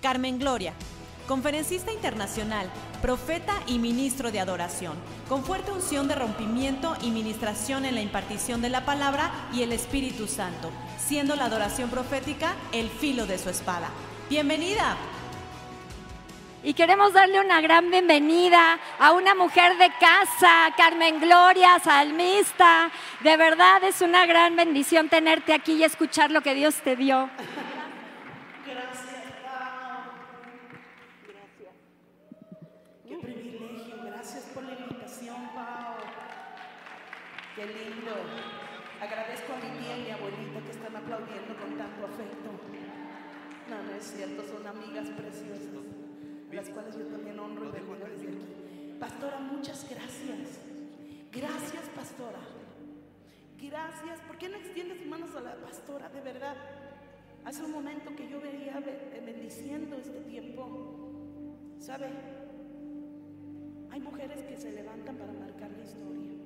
Carmen Gloria, conferencista internacional, profeta y ministro de adoración, con fuerte unción de rompimiento y ministración en la impartición de la palabra y el Espíritu Santo, siendo la adoración profética el filo de su espada. Bienvenida. Y queremos darle una gran bienvenida a una mujer de casa, Carmen Gloria, salmista. De verdad es una gran bendición tenerte aquí y escuchar lo que Dios te dio. Gracias, Pau. Gracias. Qué privilegio. Gracias por la invitación, Pau. Agradezco a mi tía y mi abuelita que están aplaudiendo con tanto afecto. No, no es cierto, son amigas preciosas, las cuales yo también honro y bendigo desde aquí. Pastora, muchas gracias. Gracias, pastora. Gracias. ¿Por qué no extiende sus manos a la pastora? De verdad. Hace un momento que yo veía be- bendiciendo este tiempo. ¿Sabe? Hay mujeres que se levantan para marcar la historia.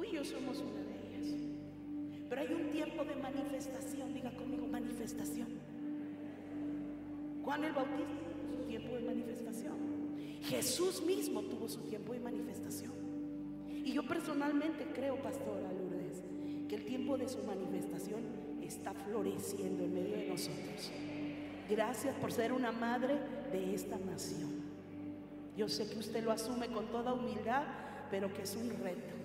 Tú y yo somos una de ellas. Pero hay un tiempo de manifestación. Diga conmigo, manifestación. Juan el Bautista tuvo su tiempo de manifestación. Jesús mismo tuvo su tiempo de manifestación. Y yo personalmente creo, pastora Lourdes, que el tiempo de su manifestación está floreciendo en medio de nosotros. Gracias por ser una madre de esta nación. Yo sé que usted lo asume con toda humildad, pero que es un reto.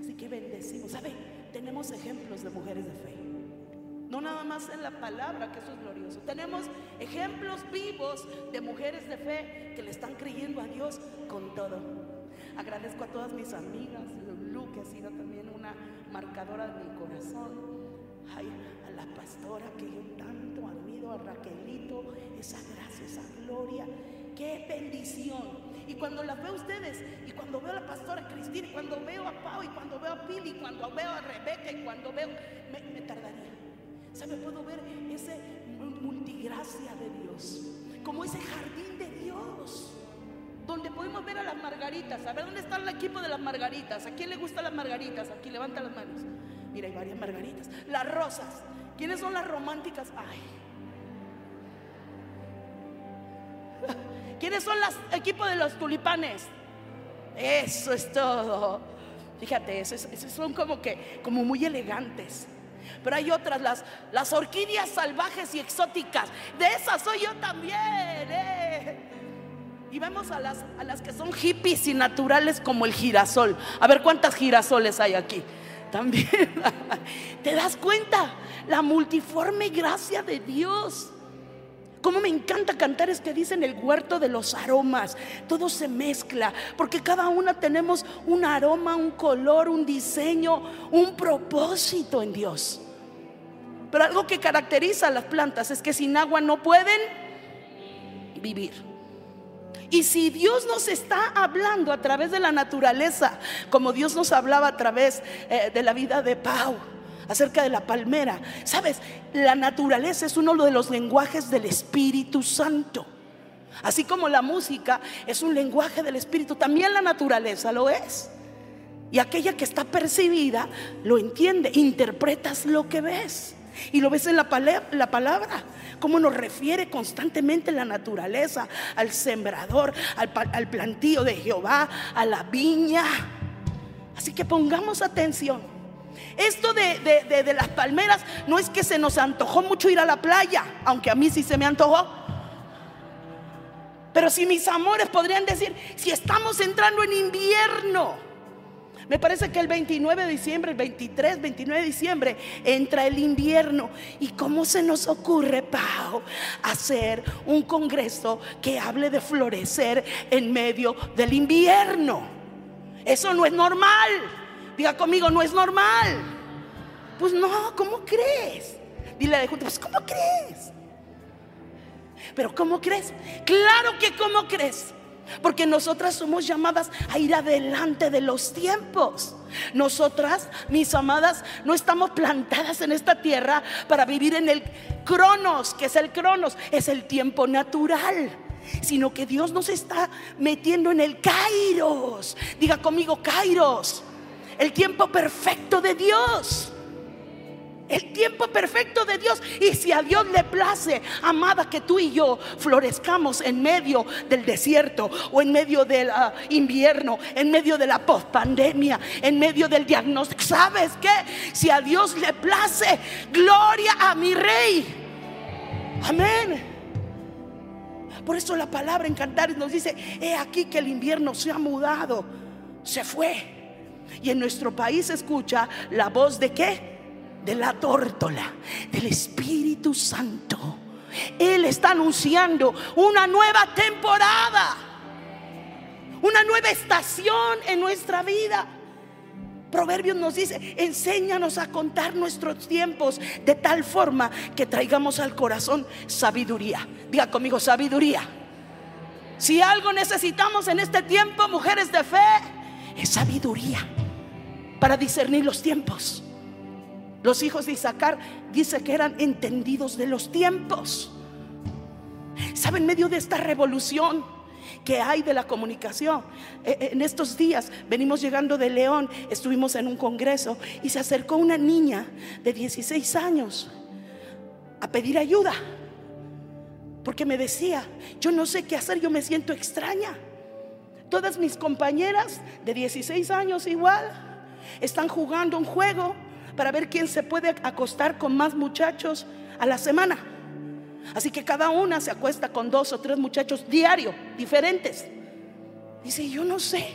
Así que bendecimos. ¿Sabe? Tenemos ejemplos de mujeres de fe. No nada más en la palabra, que eso es glorioso. Tenemos ejemplos vivos de mujeres de fe que le están creyendo a Dios con todo. Agradezco a todas mis amigas, Lulu, que ha sido también una marcadora de mi corazón. A la pastora que yo tanto admiro, a Raquelito, esa gracia, esa gloria. Qué bendición. Y cuando la veo a ustedes, y cuando veo a la pastora Cristina, y cuando veo a Pau, y cuando veo a Pili, y cuando veo a Rebeca, y cuando veo, me, me tardaría. ¿Sabe? Puedo ver ese multigracia de Dios, como ese jardín de Dios, donde podemos ver a las margaritas. A ver, ¿dónde está el equipo de las margaritas? ¿A quién le gustan las margaritas? Aquí levanta las manos. Mira, hay varias margaritas. Las rosas. ¿Quiénes son las románticas? Ay. ¿Quiénes son los equipos de los tulipanes? Eso es todo. Fíjate, esos, son como que, como muy elegantes. Pero hay otras, las, las orquídeas salvajes y exóticas. De esas soy yo también. eh. Y vemos a las, a las que son hippies y naturales como el girasol. A ver cuántas girasoles hay aquí. También. ¿Te das cuenta? La multiforme gracia de Dios. Como me encanta cantar es que dicen el huerto de los aromas. Todo se mezcla, porque cada una tenemos un aroma, un color, un diseño, un propósito en Dios. Pero algo que caracteriza a las plantas es que sin agua no pueden vivir. Y si Dios nos está hablando a través de la naturaleza, como Dios nos hablaba a través eh, de la vida de Pau, acerca de la palmera. Sabes, la naturaleza es uno de los lenguajes del Espíritu Santo. Así como la música es un lenguaje del Espíritu, también la naturaleza lo es. Y aquella que está percibida lo entiende, interpretas lo que ves. Y lo ves en la, pale- la palabra, cómo nos refiere constantemente la naturaleza, al sembrador, al, al plantío de Jehová, a la viña. Así que pongamos atención. Esto de, de- de- las palmeras no es que se nos antojó mucho ir a la playa, aunque a mí sí se me antojó. Pero si mis amores podrían decir, si estamos entrando en invierno, me parece que el 29 de diciembre, el 23, 29 de diciembre, entra el invierno. ¿Y cómo se nos ocurre, Pau, hacer un congreso que hable de florecer en medio del invierno? Eso no es normal. Diga conmigo, no es normal. Pues no, ¿cómo crees? Dile de junto, pues ¿cómo crees? Pero ¿cómo crees? Claro que ¿cómo crees? Porque nosotras somos llamadas a ir adelante de los tiempos. Nosotras, mis amadas, no estamos plantadas en esta tierra para vivir en el cronos, que es el cronos, es el tiempo natural. Sino que Dios nos está metiendo en el kairos. Diga conmigo, kairos. El tiempo perfecto de Dios. El tiempo perfecto de Dios. Y si a Dios le place, amada, que tú y yo florezcamos en medio del desierto o en medio del ah, invierno, en medio de la pospandemia, en medio del diagnóstico. ¿Sabes qué? Si a Dios le place, gloria a mi rey. Amén. Por eso la palabra en Cantares nos dice, he aquí que el invierno se ha mudado, se fue. Y en nuestro país se escucha la voz de qué? De la tórtola, del Espíritu Santo. Él está anunciando una nueva temporada, una nueva estación en nuestra vida. Proverbios nos dice, enséñanos a contar nuestros tiempos de tal forma que traigamos al corazón sabiduría. Diga conmigo, sabiduría. Si algo necesitamos en este tiempo, mujeres de fe, es sabiduría para discernir los tiempos. Los hijos de Isaacar dice que eran entendidos de los tiempos. ¿Saben? En medio de esta revolución que hay de la comunicación. Eh, eh, en estos días venimos llegando de León, estuvimos en un congreso y se acercó una niña de 16 años a pedir ayuda. Porque me decía, yo no sé qué hacer, yo me siento extraña. Todas mis compañeras de 16 años igual están jugando un juego para ver quién se puede acostar con más muchachos a la semana. Así que cada una se acuesta con dos o tres muchachos diario, diferentes. Dice, yo no sé,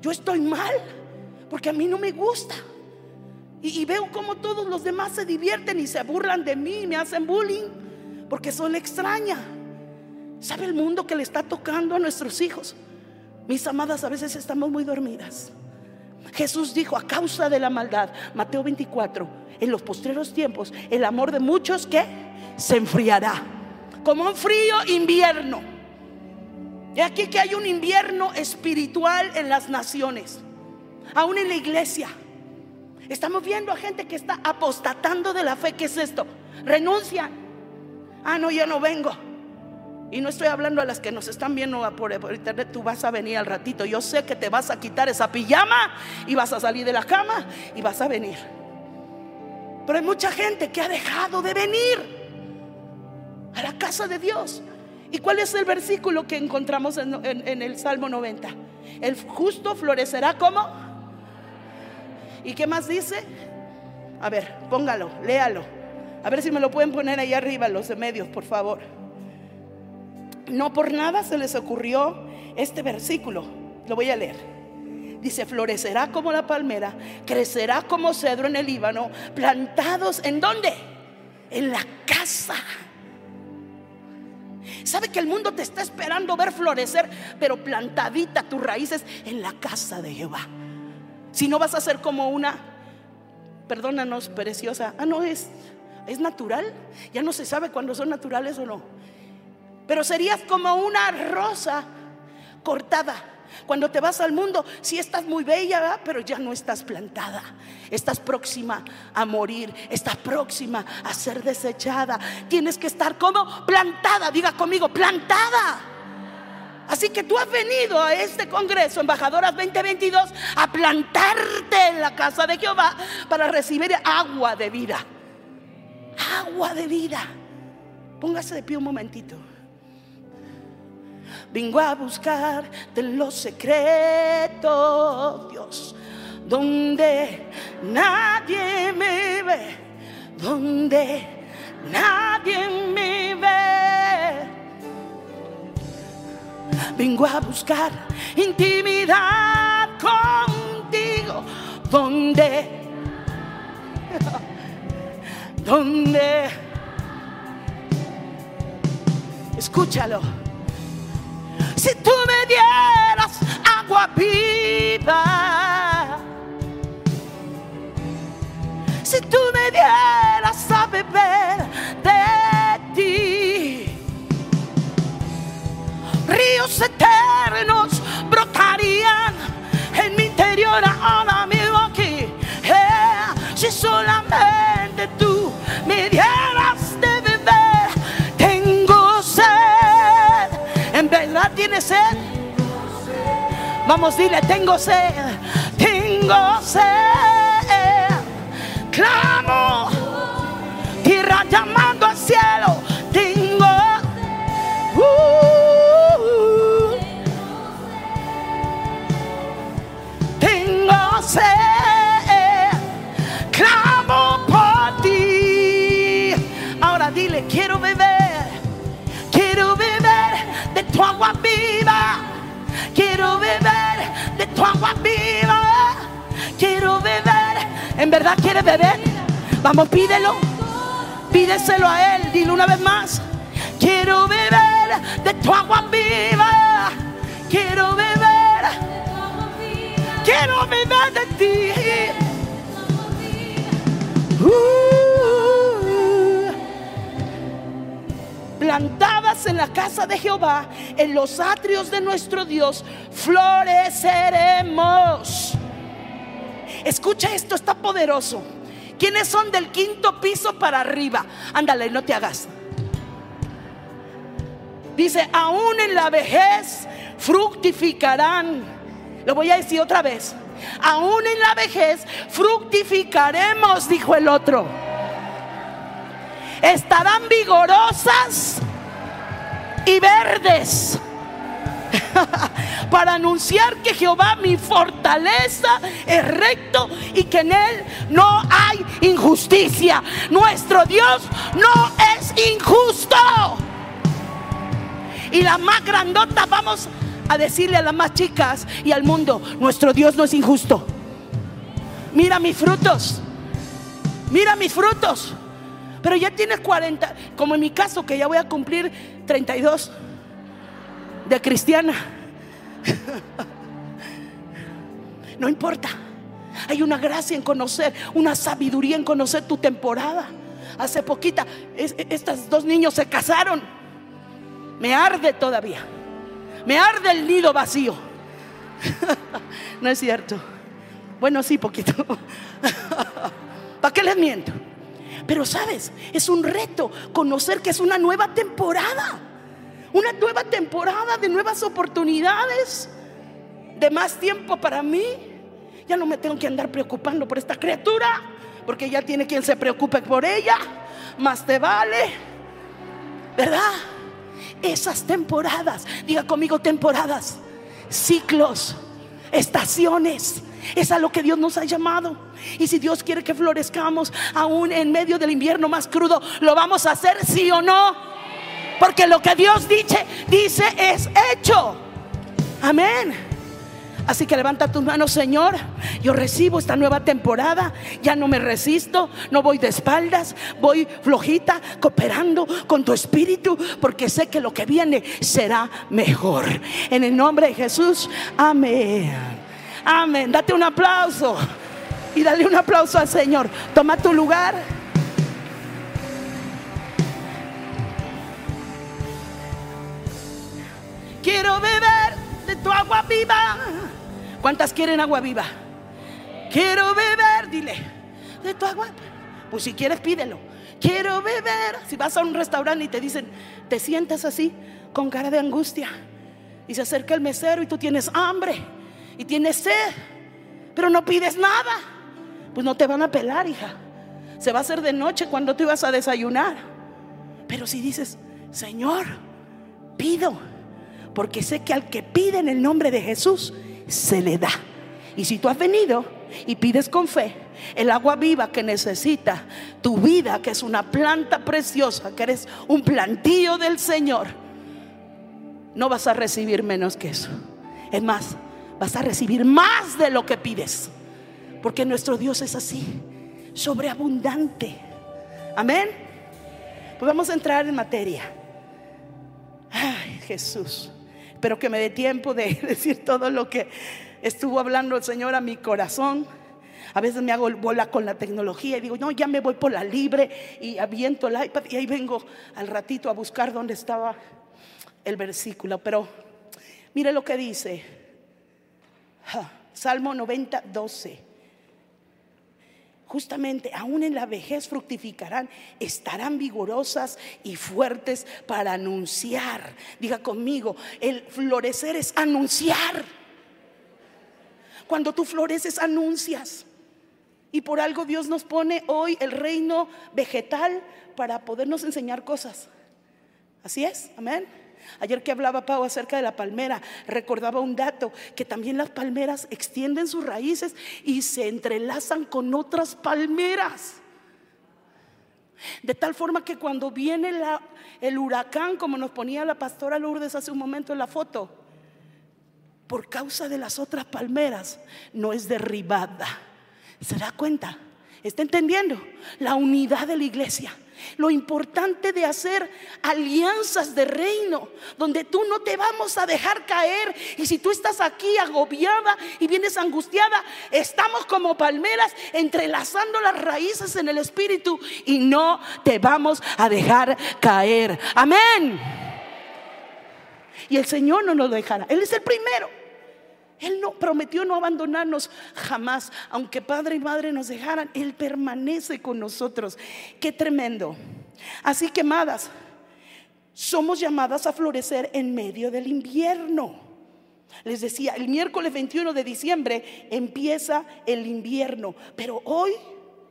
yo estoy mal, porque a mí no me gusta. Y, veo como todos los demás se divierten y se burlan de mí, me hacen bullying, porque soy extraña. ¿Sabe el mundo que le está tocando a nuestros hijos? Mis amadas, a veces estamos muy dormidas. Jesús dijo, a causa de la maldad, Mateo 24, en los postreros tiempos, el amor de muchos que se enfriará. Como un frío invierno. Y aquí que hay un invierno espiritual en las naciones, aún en la iglesia. Estamos viendo a gente que está apostatando de la fe. ¿Qué es esto? Renuncian. Ah, no, yo no vengo. Y no estoy hablando a las que nos están viendo por, internet, tú vas a venir al ratito. Yo sé que te vas a quitar esa pijama y vas a salir de la cama y vas a venir. Pero hay mucha gente que ha dejado de venir a la casa de Dios. ¿Y cuál es el versículo que encontramos en, el Salmo 90? El justo florecerá como. ¿Y qué más dice? A ver, póngalo, léalo. A ver si me lo pueden poner ahí arriba, los de medios, por favor. No por nada se les ocurrió este versículo. Lo voy a leer. Dice, florecerá como la palmera, crecerá como cedro en el Líbano, plantados en dónde? En la casa Sabe que el mundo te está esperando ver florecer, pero plantadita tus raíces en la casa de Jehová. Si no vas a ser como una, perdónanos, preciosa. Ah, no es, es natural. Ya no se sabe cuándo son naturales o no. Pero serías como una rosa cortada cuando te vas al mundo, si estás muy bella, pero ya no estás plantada. Estás próxima a morir, estás próxima a ser desechada. Tienes que estar como plantada, diga conmigo, plantada. Así que tú has venido a este Congreso, Embajadoras 2022, a plantarte en la casa de Jehová para recibir agua de vida. Agua de vida. Póngase de pie un momentito. Vengo a buscar de los secretos, Dios, donde nadie me ve, donde nadie me ve. Vengo a buscar intimidad contigo, donde, donde, escúchalo si tú me dieras agua viva, si tú me dieras a beber de ti, ríos eternos brotarían en mi interior ahora mismo aquí. Eh, si solamente tú me dieras tiene sed? Vamos, dile, tengo sed, tengo sed. Clamo tierra llamando al cielo. Tengo. uh, tengo sed. Clamo por ti. Ahora dile, quiero beber. Quiero beber de tu agua tu agua viva. Quiero beber. ¿En verdad quieres beber? Vamos, pídelo. Pídeselo a Él. Dile una vez más. Quiero beber de tu agua viva. Quiero beber. Quiero beber de ti. Plantadas en la casa de Jehová, en los atrios de nuestro Dios, floreceremos. Escucha esto, está poderoso. ¿Quiénes son del quinto piso para arriba? Ándale, no te hagas. Dice, aún en la vejez fructificarán. Lo voy a decir otra vez. Aún en la vejez fructificaremos, dijo el otro. Estarán vigorosas y verdes para anunciar que Jehová mi fortaleza es recto y que en él no hay injusticia. Nuestro Dios no es injusto. Y la más grandota vamos a decirle a las más chicas y al mundo, nuestro Dios no es injusto. Mira mis frutos. Mira mis frutos. Pero ya tienes 40, como en mi caso que ya voy a cumplir 32 de cristiana. No importa. Hay una gracia en conocer, una sabiduría en conocer tu temporada. Hace poquita, es- estos dos niños se casaron. Me arde todavía. Me arde el nido vacío. No es cierto. Bueno, sí, poquito. ¿Para qué les miento? Pero sabes, es un reto conocer que es una nueva temporada. Una nueva temporada de nuevas oportunidades. De más tiempo para mí. Ya no me tengo que andar preocupando por esta criatura. Porque ya tiene quien se preocupe por ella. Más te vale. ¿Verdad? Esas temporadas. Diga conmigo temporadas. Ciclos. Estaciones. Es a lo que Dios nos ha llamado. Y si Dios quiere que florezcamos aún en medio del invierno más crudo, ¿lo vamos a hacer sí o no? Porque lo que Dios dice, dice es hecho. Amén. Así que levanta tus manos, Señor. Yo recibo esta nueva temporada. Ya no me resisto, no voy de espaldas, voy flojita, cooperando con tu espíritu, porque sé que lo que viene será mejor. En el nombre de Jesús, amén. Amén. Date un aplauso y dale un aplauso al Señor. Toma tu lugar. Quiero beber de tu agua viva. ¿Cuántas quieren agua viva? Quiero beber, dile, de tu agua. Pues si quieres, pídelo. Quiero beber. Si vas a un restaurante y te dicen, te sientas así, con cara de angustia, y se acerca el mesero y tú tienes hambre y tienes sed, pero no pides nada, pues no te van a pelar, hija. Se va a hacer de noche cuando tú ibas a desayunar. Pero si dices, Señor, pido, porque sé que al que pide en el nombre de Jesús, se le da. Y si tú has venido y pides con fe el agua viva que necesita tu vida, que es una planta preciosa, que eres un plantío del Señor, no vas a recibir menos que eso. Es más, vas a recibir más de lo que pides. Porque nuestro Dios es así, sobreabundante. Amén. Pues vamos a entrar en materia. Ay, Jesús. Espero que me dé tiempo de decir todo lo que estuvo hablando el Señor a mi corazón. A veces me hago bola con la tecnología y digo, no, ya me voy por la libre y aviento el iPad y ahí vengo al ratito a buscar dónde estaba el versículo. Pero mire lo que dice. Salmo 90, 12. Justamente, aún en la vejez fructificarán, estarán vigorosas y fuertes para anunciar. Diga conmigo, el florecer es anunciar. Cuando tú floreces, anuncias. Y por algo Dios nos pone hoy el reino vegetal para podernos enseñar cosas. Así es, amén. Ayer que hablaba Pau acerca de la palmera, recordaba un dato, que también las palmeras extienden sus raíces y se entrelazan con otras palmeras. De tal forma que cuando viene el huracán, como nos ponía la pastora Lourdes hace un momento en la foto, por causa de las otras palmeras, no es derribada. ¿Se da cuenta? ¿Está entendiendo? La unidad de la iglesia. Lo importante de hacer alianzas de reino, donde tú no te vamos a dejar caer. Y si tú estás aquí agobiada y vienes angustiada, estamos como palmeras entrelazando las raíces en el espíritu y no te vamos a dejar caer. Amén. Y el Señor no nos dejará. Él es el primero. Él no prometió no abandonarnos jamás, aunque padre y madre nos dejaran, Él permanece con nosotros. Qué tremendo. Así que, amadas, somos llamadas a florecer en medio del invierno. Les decía, el miércoles 21 de diciembre empieza el invierno, pero hoy,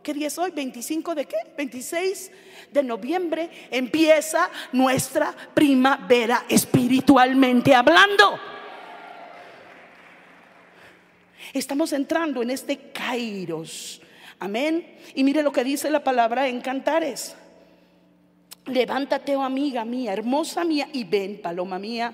¿qué día es hoy? ¿25 de qué? 26 de noviembre empieza nuestra primavera espiritualmente hablando. Estamos entrando en este Kairos. Amén. Y mire lo que dice la palabra en Cantares. Levántate, oh amiga mía, hermosa mía, y ven, paloma mía,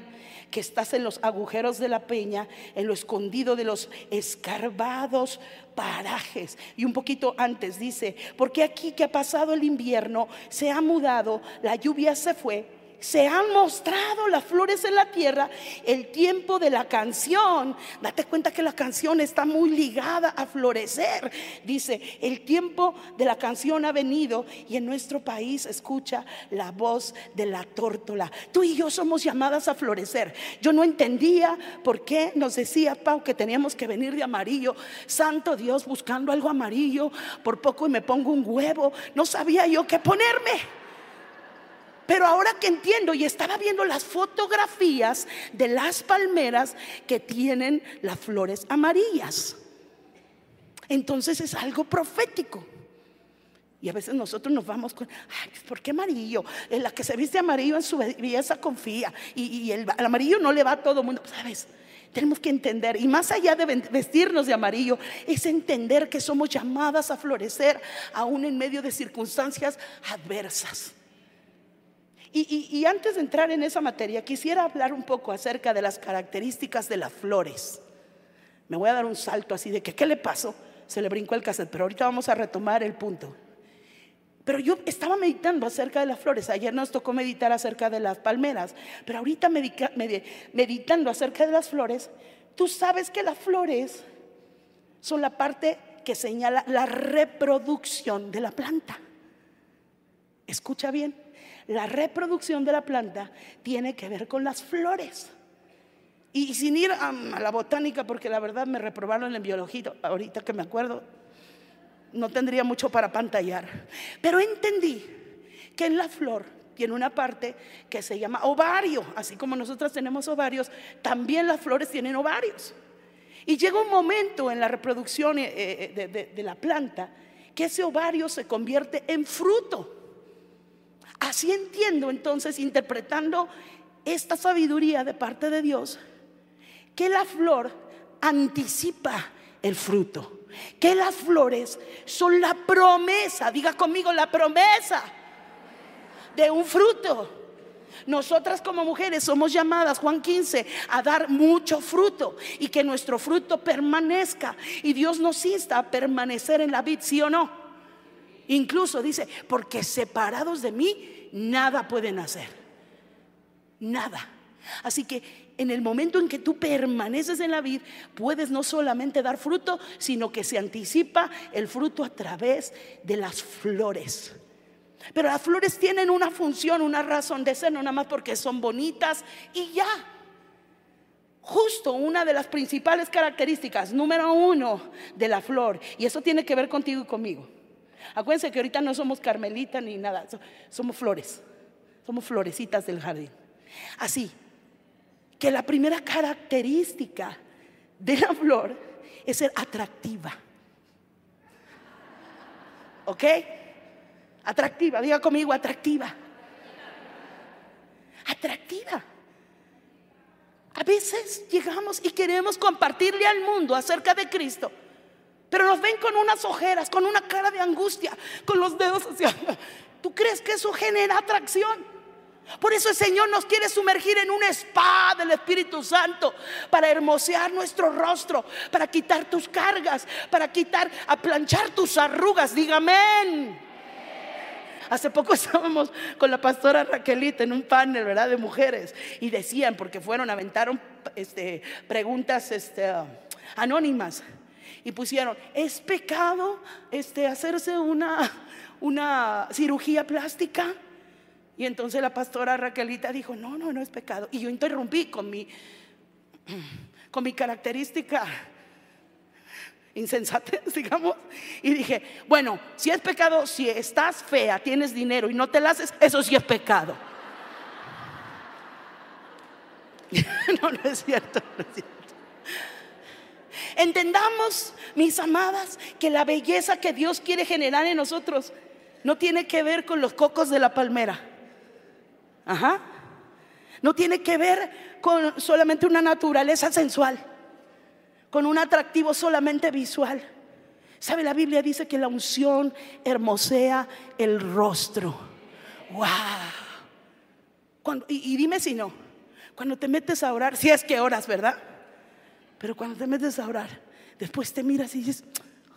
que estás en los agujeros de la peña, en lo escondido de los escarbados parajes. Y un poquito antes dice, porque aquí que ha pasado el invierno, se ha mudado, la lluvia se fue se han mostrado las flores en la tierra, el tiempo de la canción. Date cuenta que la canción está muy ligada a florecer. Dice, el tiempo de la canción ha venido y en nuestro país escucha la voz de la tórtola. Tú y yo somos llamadas a florecer. Yo no entendía por qué nos decía Pau que teníamos que venir de amarillo. Santo Dios, buscando algo amarillo. Por poco y me pongo un huevo. No sabía yo qué ponerme. Pero ahora que entiendo y estaba viendo las fotografías de las palmeras que tienen las flores amarillas. Entonces es algo profético. Y a veces nosotros nos vamos con, ay, ¿por qué amarillo? La que se viste amarillo en su belleza confía. Y, el, amarillo no le va a todo el mundo, ¿sabes? Tenemos que entender, y más allá de vestirnos de amarillo, es entender que somos llamadas a florecer aún en medio de circunstancias adversas. Y, antes de entrar en esa materia, quisiera hablar un poco acerca de las características de las flores. Me voy a dar un salto así de que, ¿qué le pasó? Se le brincó el cassette, pero ahorita vamos a retomar el punto. Pero yo estaba meditando acerca de las flores. Ayer nos tocó meditar acerca de las palmeras, pero ahorita meditando acerca de las flores, tú sabes que las flores son la parte que señala la reproducción de la planta. Escucha bien la reproducción de la planta tiene que ver con las flores. Y sin ir a, la botánica, porque la verdad me reprobaron en biología, ahorita que me acuerdo, no tendría mucho para pantallar. Pero entendí que en la flor tiene una parte que se llama ovario, así como nosotros tenemos ovarios, también las flores tienen ovarios. Y llega un momento en la reproducción eh, eh, de la planta que ese ovario se convierte en fruto. Así entiendo entonces, interpretando esta sabiduría de parte de Dios, que la flor anticipa el fruto, que las flores son la promesa, diga conmigo la promesa de un fruto. Nosotras como mujeres somos llamadas, Juan 15, a dar mucho fruto y que nuestro fruto permanezca. Y Dios nos insta a permanecer en la vid, ¿sí o no? Incluso dice, porque separados de mí, nada pueden hacer. Nada. Así que en el momento en que tú permaneces en la vid, puedes no solamente dar fruto, sino que se anticipa el fruto a través de las flores. Pero las flores tienen una función, una razón de ser, no nada más porque son bonitas y ya. Justo una de las principales características, número uno de la flor, y eso tiene que ver contigo y conmigo Acuérdense que ahorita no somos carmelita ni nada, somos flores, somos florecitas del jardín. Así que la primera característica de la flor es ser atractiva. ¿ok? Atractiva, diga conmigo, atractiva. Atractiva. A veces llegamos y queremos compartirle al mundo acerca de Cristo, pero nos ven con unas ojeras, con una cara de angustia, con los dedos hacia... ¿Tú crees que eso genera atracción? Por eso el Señor nos quiere sumergir en un spa del Espíritu Santo para hermosear nuestro rostro, para quitar tus cargas, para quitar, a planchar tus arrugas. Dígame. Hace poco estábamos con la pastora Raquelita en un panel, ¿verdad? De mujeres y decían, porque fueron, aventaron este, preguntas este, anónimas y pusieron, ¿es pecado este, hacerse una, una cirugía plástica? Y entonces la pastora Raquelita dijo, no, no, no es pecado. Y yo interrumpí con mi, con mi característica insensatez, digamos, y dije, bueno, si es pecado, si estás fea, tienes dinero y no te la haces, eso sí es pecado. no, no es cierto, no es cierto. Entendamos, mis amadas, que la belleza que Dios quiere generar en nosotros no tiene que ver con los cocos de la palmera. Ajá. No tiene que ver con solamente una naturaleza sensual, con un atractivo solamente visual. ¿Sabe? La Biblia dice que la unción hermosea el rostro. ¡Wow! y, y, dime si no, cuando te metes a orar, si es que oras, ¿verdad? Pero cuando te metes a orar, después te miras y dices,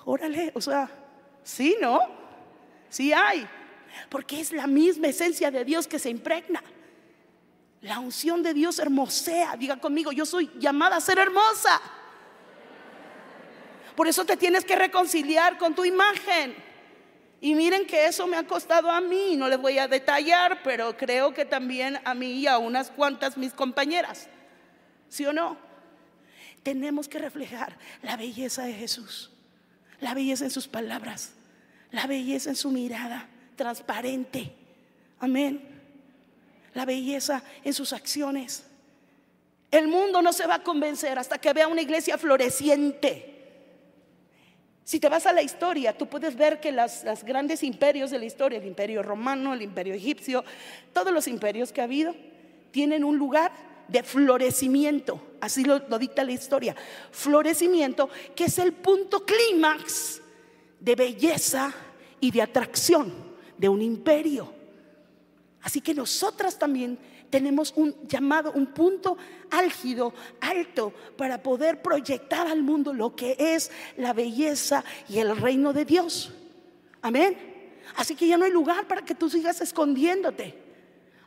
órale, o sea, sí, ¿no? Sí hay. Porque es la misma esencia de Dios que se impregna. La unción de Dios hermosea. Diga conmigo, yo soy llamada a ser hermosa. Por eso te tienes que reconciliar con tu imagen. Y miren que eso me ha costado a mí, no les voy a detallar, pero creo que también a mí y a unas cuantas mis compañeras. ¿Sí o no? Tenemos que reflejar la belleza de Jesús, la belleza en sus palabras, la belleza en su mirada, transparente. Amén. La belleza en sus acciones. El mundo no se va a convencer hasta que vea una iglesia floreciente. Si te vas a la historia, tú puedes ver que los grandes imperios de la historia, el imperio romano, el imperio egipcio, todos los imperios que ha habido, tienen un lugar de florecimiento. Así lo, dicta la historia. Florecimiento que es el punto clímax de belleza y de atracción de un imperio. Así que nosotras también tenemos un llamado, un punto álgido, alto, para poder proyectar al mundo lo que es la belleza y el reino de Dios. Amén. Así que ya no hay lugar para que tú sigas escondiéndote.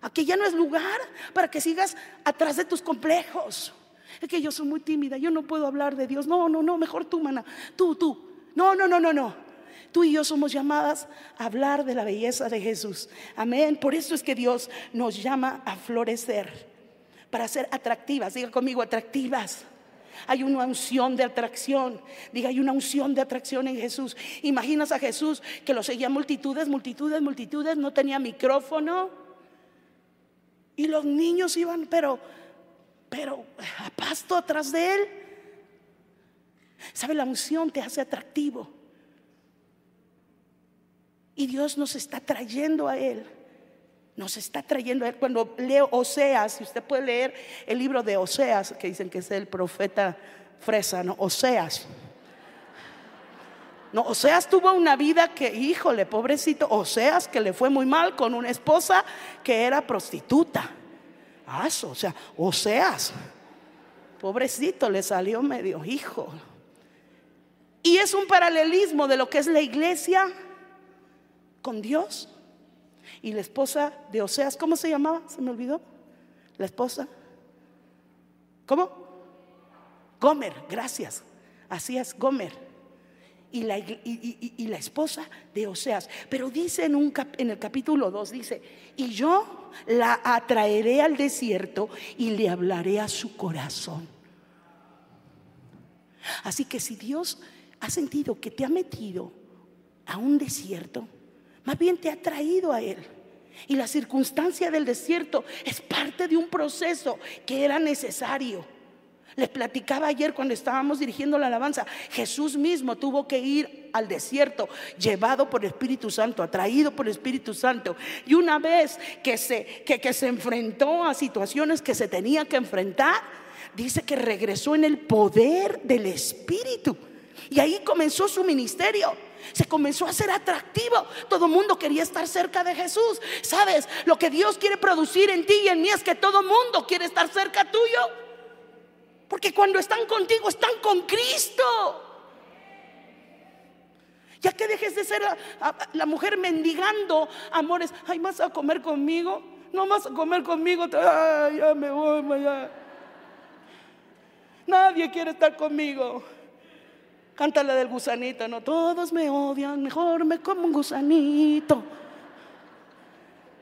Aquí ya no es lugar para que sigas atrás de tus complejos. Es que yo soy muy tímida, yo no puedo hablar de Dios. No, no, no, mejor tú, mana. Tú, tú. No, no, no, no, no. Tú y yo somos llamadas a hablar de la belleza de Jesús. Amén. Por eso es que Dios nos llama a florecer, para ser atractivas. Diga conmigo, atractivas. Hay una unción de atracción. Diga, hay una unción de atracción en Jesús. Imaginas a Jesús que lo seguían multitudes, multitudes, multitudes, no tenía micrófono. Y los niños iban, pero, pero a pasto atrás de él. ¿Sabe? La unción te hace atractivo. Y Dios nos está trayendo a Él. Nos está trayendo a Él. Cuando leo Oseas, si usted puede leer el libro de Oseas, que dicen que es el profeta fresa, ¿no? Oseas. No, Oseas tuvo una vida que, híjole, pobrecito, Oseas que le fue muy mal con una esposa que era prostituta. Ah, o sea, Oseas, pobrecito, le salió medio hijo. Y es un paralelismo de lo que es la iglesia con Dios. Y la esposa de Oseas, ¿cómo se llamaba? Se me olvidó. La esposa. ¿Cómo? Gomer, gracias. Así es, Gomer. Y la, y, la, esposa de Oseas. Pero dice en, en el capítulo 2, dice, y yo la atraeré al desierto y le hablaré a su corazón. Así que si Dios ha sentido que te ha metido a un desierto, más bien te ha traído a Él. Y la circunstancia del desierto es parte de un proceso que era necesario. Les platicaba ayer cuando estábamos dirigiendo la alabanza, Jesús mismo tuvo que ir al desierto, llevado por el Espíritu Santo, atraído por el Espíritu Santo. Y una vez que se, que, se enfrentó a situaciones que se tenía que enfrentar, dice que regresó en el poder del Espíritu. Y ahí comenzó su ministerio. Se comenzó a ser atractivo. Todo el mundo quería estar cerca de Jesús. ¿Sabes? Lo que Dios quiere producir en ti y en mí es que todo el mundo quiere estar cerca tuyo. Porque cuando están contigo, están con Cristo. Ya que dejes de ser la, mujer mendigando amores. Ay, ¿vas a comer conmigo? No vas a comer conmigo. Ay, ya me voy, ya. Nadie quiere estar conmigo. Cántale del gusanito, no, todos me odian, mejor me como un gusanito.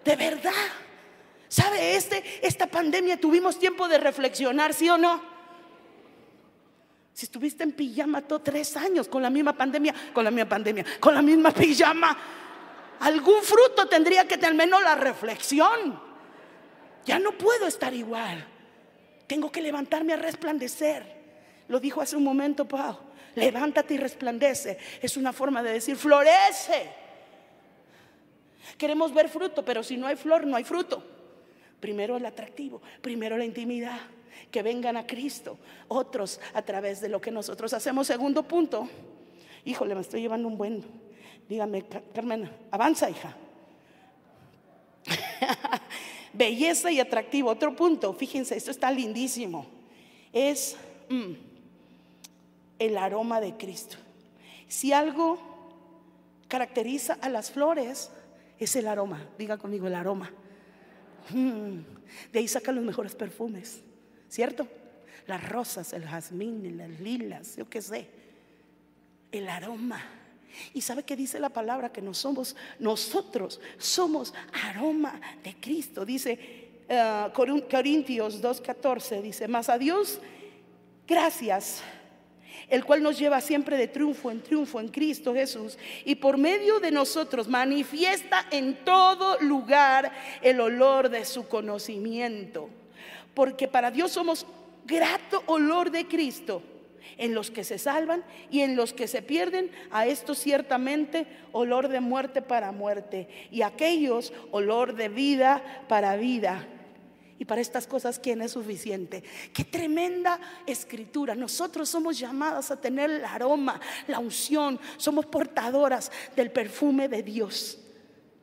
De verdad. ¿Sabe? Este, esta pandemia tuvimos tiempo de reflexionar, ¿sí o no? Si estuviste en pijama todo tres años con la misma pandemia, con la misma pandemia, con la misma pijama, algún fruto tendría que tener menos la reflexión. Ya no puedo estar igual. Tengo que levantarme a resplandecer. Lo dijo hace un momento Pau. Levántate y resplandece. Es una forma de decir florece. Queremos ver fruto, pero si no hay flor, no hay fruto. Primero el atractivo, primero la intimidad que vengan a Cristo, otros a través de lo que nosotros hacemos. Segundo punto, híjole, me estoy llevando un buen, dígame, Carmen, avanza, hija. Belleza y atractivo. Otro punto, fíjense, esto está lindísimo. Es mm, el aroma de Cristo. Si algo caracteriza a las flores, es el aroma. Diga conmigo el aroma. Mm, de ahí sacan los mejores perfumes. ¿Cierto? Las rosas, el jazmín, las lilas, yo qué sé, el aroma. Y sabe que dice la palabra que no somos, nosotros somos aroma de Cristo. Dice uh, Corintios 2.14, dice, más a Dios, gracias, el cual nos lleva siempre de triunfo en triunfo en Cristo Jesús, y por medio de nosotros manifiesta en todo lugar el olor de su conocimiento porque para Dios somos grato olor de Cristo en los que se salvan y en los que se pierden, a estos ciertamente olor de muerte para muerte y aquellos olor de vida para vida. Y para estas cosas, ¿quién es suficiente? Qué tremenda escritura. Nosotros somos llamadas a tener el aroma, la unción, somos portadoras del perfume de Dios.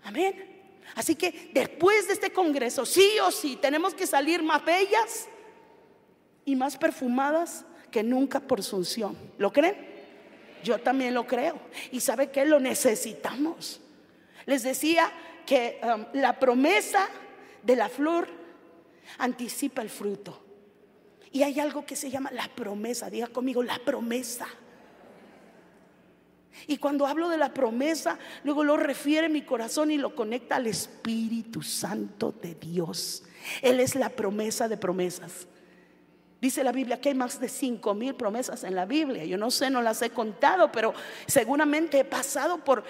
Amén. Así que después de este congreso, sí o sí, tenemos que salir más bellas y más perfumadas que nunca por su unción. ¿Lo creen? Yo también lo creo. Y sabe que lo necesitamos. Les decía que um, la promesa de la flor anticipa el fruto. Y hay algo que se llama la promesa. Diga conmigo, la promesa. Y cuando hablo de la promesa, luego lo refiere mi corazón y lo conecta al Espíritu Santo de Dios. Él es la promesa de promesas. Dice la Biblia que hay más de cinco mil promesas en la Biblia. Yo no sé, no las he contado, pero seguramente he pasado por,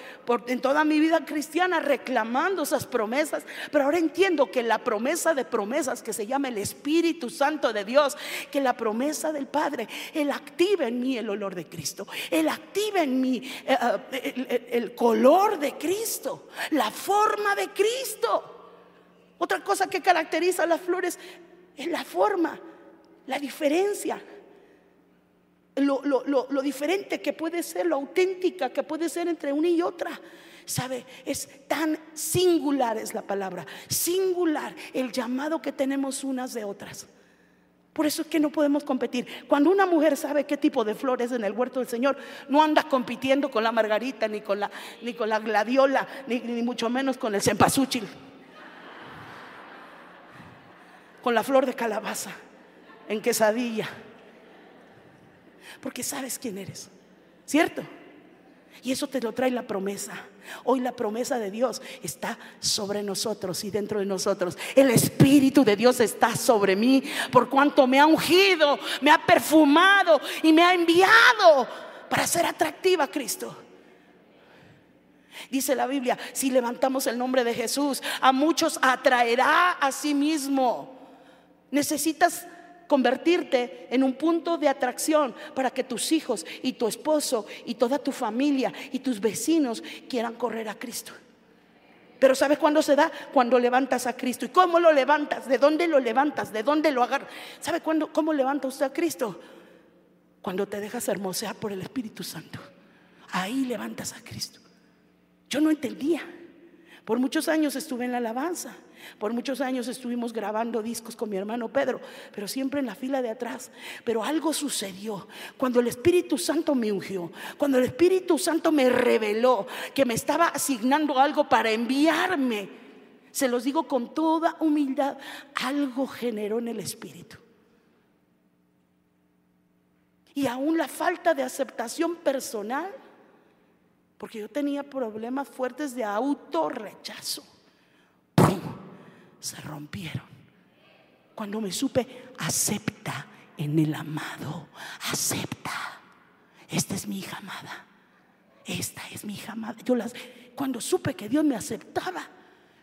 en toda mi vida cristiana reclamando esas promesas. Pero ahora entiendo que la promesa de promesas que se llama el Espíritu Santo de Dios, que la promesa del Padre, Él activa en mí el olor de Cristo. Él activa en mí eh, eh, el color de Cristo, la forma de Cristo. Otra cosa que caracteriza a las flores es la forma la diferencia, lo, diferente que puede ser, lo auténtica que puede ser entre una y otra. ¿Sabe? Es tan singular es la palabra, singular el llamado que tenemos unas de otras. Por eso es que no podemos competir. Cuando una mujer sabe qué tipo de flores en el huerto del Señor, no anda compitiendo con la margarita, ni con la, ni con la gladiola, ni, ni mucho menos con el cempasúchil, con la flor de calabaza en quesadilla. Porque sabes quién eres, ¿cierto? Y eso te lo trae la promesa. Hoy la promesa de Dios está sobre nosotros y dentro de nosotros. El Espíritu de Dios está sobre mí por cuanto me ha ungido, me ha perfumado y me ha enviado para ser atractiva a Cristo. Dice la Biblia, si levantamos el nombre de Jesús, a muchos atraerá a sí mismo. Necesitas convertirte en un punto de atracción para que tus hijos y tu esposo y toda tu familia y tus vecinos quieran correr a Cristo. Pero ¿sabes cuándo se da? Cuando levantas a Cristo. ¿Y cómo lo levantas? ¿De dónde lo levantas? ¿De dónde lo agarras? ¿Sabe cuándo, cómo levanta usted a Cristo? Cuando te dejas hermosear por el Espíritu Santo. Ahí levantas a Cristo. Yo no entendía. Por muchos años estuve en la alabanza. Por muchos años estuvimos grabando discos con mi hermano Pedro, pero siempre en la fila de atrás. Pero algo sucedió cuando el Espíritu Santo me ungió, cuando el Espíritu Santo me reveló que me estaba asignando algo para enviarme. Se los digo con toda humildad, algo generó en el Espíritu. Y aún la falta de aceptación personal, porque yo tenía problemas fuertes de autorrechazo se rompieron. Cuando me supe, acepta en el amado, acepta. Esta es mi hija amada. Esta es mi hija amada. Yo las cuando supe que Dios me aceptaba,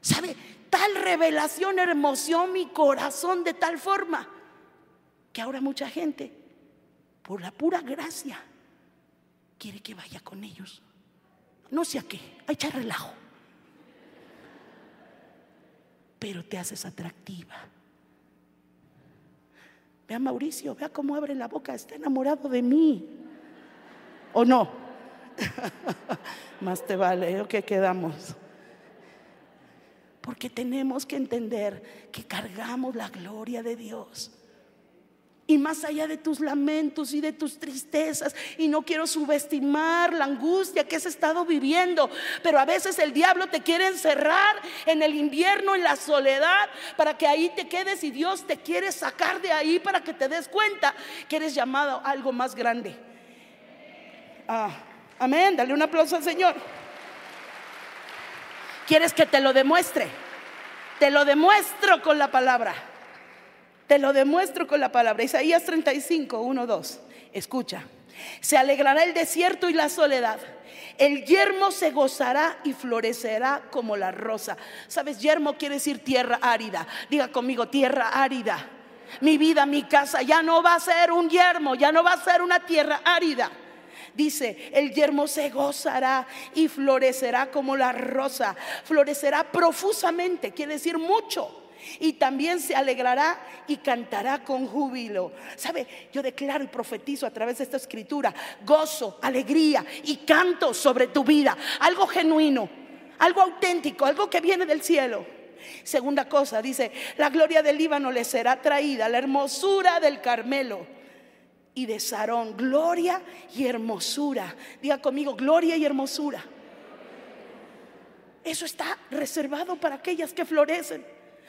¿sabe? Tal revelación hermosió mi corazón de tal forma que ahora mucha gente, por la pura gracia, quiere que vaya con ellos. No sé a qué, a echar relajo pero te haces atractiva. Vea Mauricio, vea cómo abre la boca, está enamorado de mí. ¿O no? Más te vale, ¿o qué quedamos? Porque tenemos que entender que cargamos la gloria de Dios. Y más allá de tus lamentos y de tus tristezas, y no quiero subestimar la angustia que has estado viviendo, pero a veces el diablo te quiere encerrar en el invierno, en la soledad, para que ahí te quedes y Dios te quiere sacar de ahí para que te des cuenta que eres llamado a algo más grande. Ah, amén, dale un aplauso al Señor. ¿Quieres que te lo demuestre? Te lo demuestro con la palabra. Te lo demuestro con la palabra. Isaías 35, 1, 2. Escucha. Se alegrará el desierto y la soledad. El yermo se gozará y florecerá como la rosa. ¿Sabes? Yermo quiere decir tierra árida. Diga conmigo, tierra árida. Mi vida, mi casa ya no va a ser un yermo, ya no va a ser una tierra árida. Dice, el yermo se gozará y florecerá como la rosa. Florecerá profusamente, quiere decir mucho y también se alegrará y cantará con júbilo. ¿Sabe? Yo declaro y profetizo a través de esta escritura gozo, alegría y canto sobre tu vida. Algo genuino, algo auténtico, algo que viene del cielo. Segunda cosa, dice, la gloria del Líbano le será traída, la hermosura del Carmelo y de Sarón, gloria y hermosura. Diga conmigo, gloria y hermosura. Eso está reservado para aquellas que florecen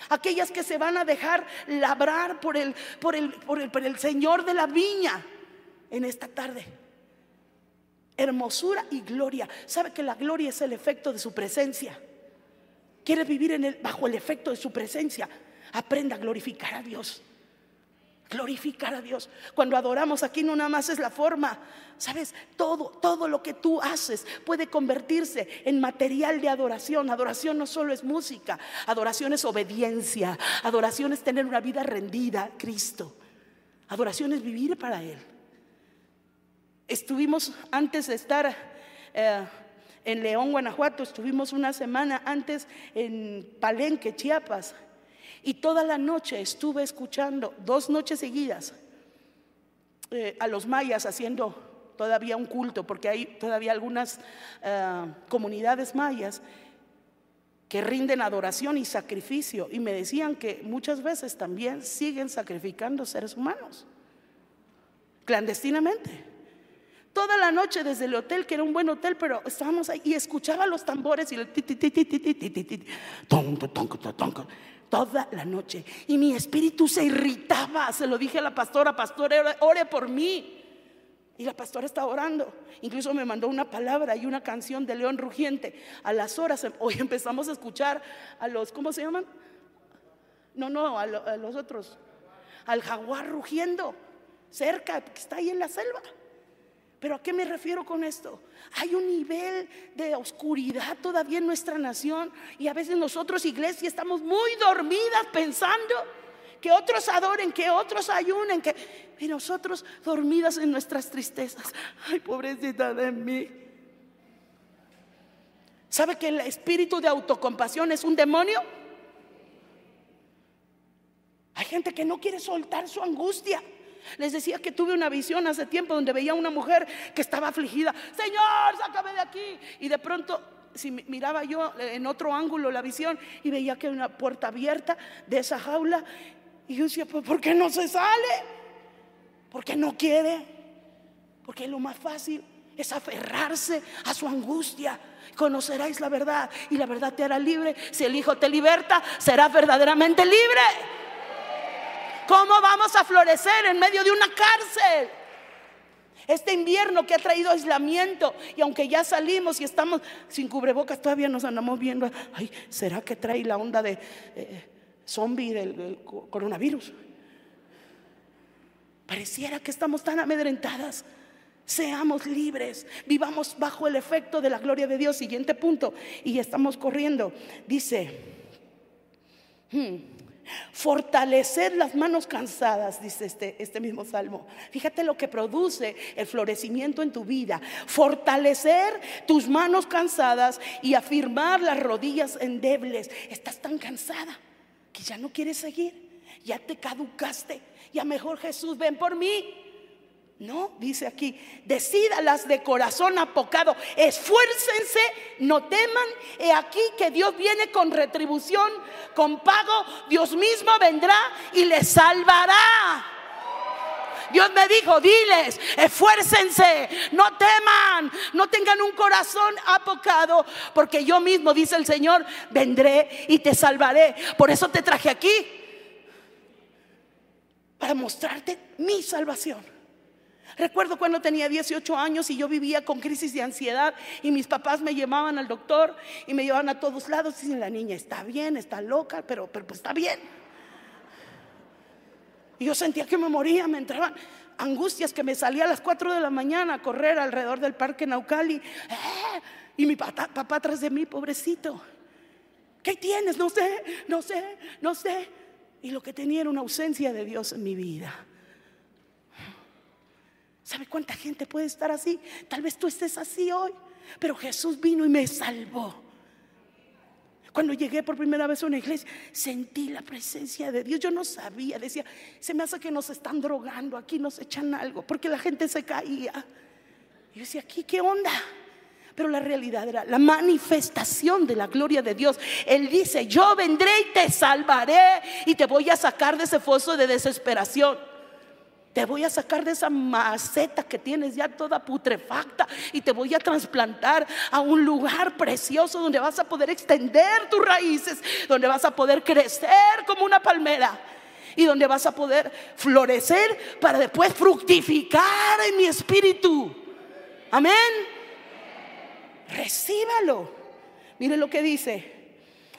aquellas que se van a dejar labrar por el, por el, por el, por el Señor de la viña en esta tarde. Hermosura y gloria. ¿Sabe que la gloria es el efecto de su presencia? ¿Quiere vivir en el, bajo el efecto de su presencia? Aprenda a glorificar a Dios glorificar a Dios. Cuando adoramos aquí no nada más es la forma, ¿sabes? Todo, todo lo que tú haces puede convertirse en material de adoración. Adoración no solo es música, adoración es obediencia, adoración es tener una vida rendida a Cristo. Adoración es vivir para Él. Estuvimos antes de estar eh, en León, Guanajuato, estuvimos una semana antes en Palenque, Chiapas. Y toda la noche estuve escuchando, dos noches seguidas, eh, a los mayas haciendo todavía un culto, porque hay todavía algunas eh, comunidades mayas que rinden adoración y sacrificio. Y me decían que muchas veces también siguen sacrificando seres humanos, clandestinamente. Toda la noche desde el hotel, que era un buen hotel, pero estábamos ahí y escuchaba los tambores y el toda la noche. Y mi espíritu se irritaba. Se lo dije a la pastora, pastora, ore por mí. Y la pastora estaba orando. Incluso me mandó una palabra y una canción de León Rugiente. A las horas, hoy empezamos a escuchar a los, ¿cómo se llaman? No, no, a, a los otros. Al jaguar rugiendo cerca, que está ahí en la selva. Pero ¿a qué me refiero con esto? Hay un nivel de oscuridad todavía en nuestra nación y a veces nosotros, iglesia, estamos muy dormidas pensando que otros adoren, que otros ayunen, que y nosotros dormidas en nuestras tristezas. Ay, pobrecita de mí. ¿Sabe que el espíritu de autocompasión es un demonio? Hay gente que no quiere soltar su angustia. Les decía que tuve una visión hace tiempo donde veía a una mujer que estaba afligida. Señor, sácame de aquí. Y de pronto, si miraba yo en otro ángulo la visión y veía que hay una puerta abierta de esa jaula. Y yo decía, pues, ¿por qué no se sale? Porque no quiere. Porque lo más fácil es aferrarse a su angustia. Conoceráis la verdad y la verdad te hará libre. Si el Hijo te liberta, serás verdaderamente libre. ¿Cómo vamos a florecer en medio de una cárcel? Este invierno que ha traído aislamiento y aunque ya salimos y estamos sin cubrebocas, todavía nos andamos viendo, ay, ¿será que trae la onda de eh, zombie del coronavirus? Pareciera que estamos tan amedrentadas. Seamos libres, vivamos bajo el efecto de la gloria de Dios. Siguiente punto, y estamos corriendo. Dice, hmm, fortalecer las manos cansadas, dice este, este mismo salmo. Fíjate lo que produce el florecimiento en tu vida. Fortalecer tus manos cansadas y afirmar las rodillas endebles. Estás tan cansada que ya no quieres seguir, ya te caducaste ya mejor Jesús, ven por mí. No, dice aquí, decídalas de corazón apocado, esfuércense, no teman, he aquí que Dios viene con retribución, con pago, Dios mismo vendrá y les salvará. Dios me dijo, diles, esfuércense, no teman, no tengan un corazón apocado, porque yo mismo, dice el Señor, vendré y te salvaré. Por eso te traje aquí, para mostrarte mi salvación. Recuerdo cuando tenía 18 años y yo vivía con crisis de ansiedad y mis papás me llevaban al doctor y me llevaban a todos lados y la niña está bien, está loca, pero, pero pues está bien. Y yo sentía que me moría, me entraban angustias que me salía a las 4 de la mañana a correr alrededor del parque Naucali. Y mi papá, papá atrás de mí, pobrecito. ¿Qué tienes? No sé, no sé, no sé. Y lo que tenía era una ausencia de Dios en mi vida. ¿Sabe cuánta gente puede estar así? Tal vez tú estés así hoy, pero Jesús vino y me salvó. Cuando llegué por primera vez a una iglesia, sentí la presencia de Dios. Yo no sabía, decía, se me hace que nos están drogando, aquí nos echan algo, porque la gente se caía. Yo decía, aquí, ¿qué onda? pero la realidad era la manifestación de la gloria de Dios. Él dice, yo vendré y te salvaré y te voy a sacar de ese foso de desesperación. Te voy a sacar de esa maceta que tienes ya toda putrefacta y te voy a trasplantar a un lugar precioso donde vas a poder extender tus raíces, donde vas a poder crecer como una palmera y donde vas a poder florecer para después fructificar en mi espíritu. Amén recíbalo. Mire lo que dice.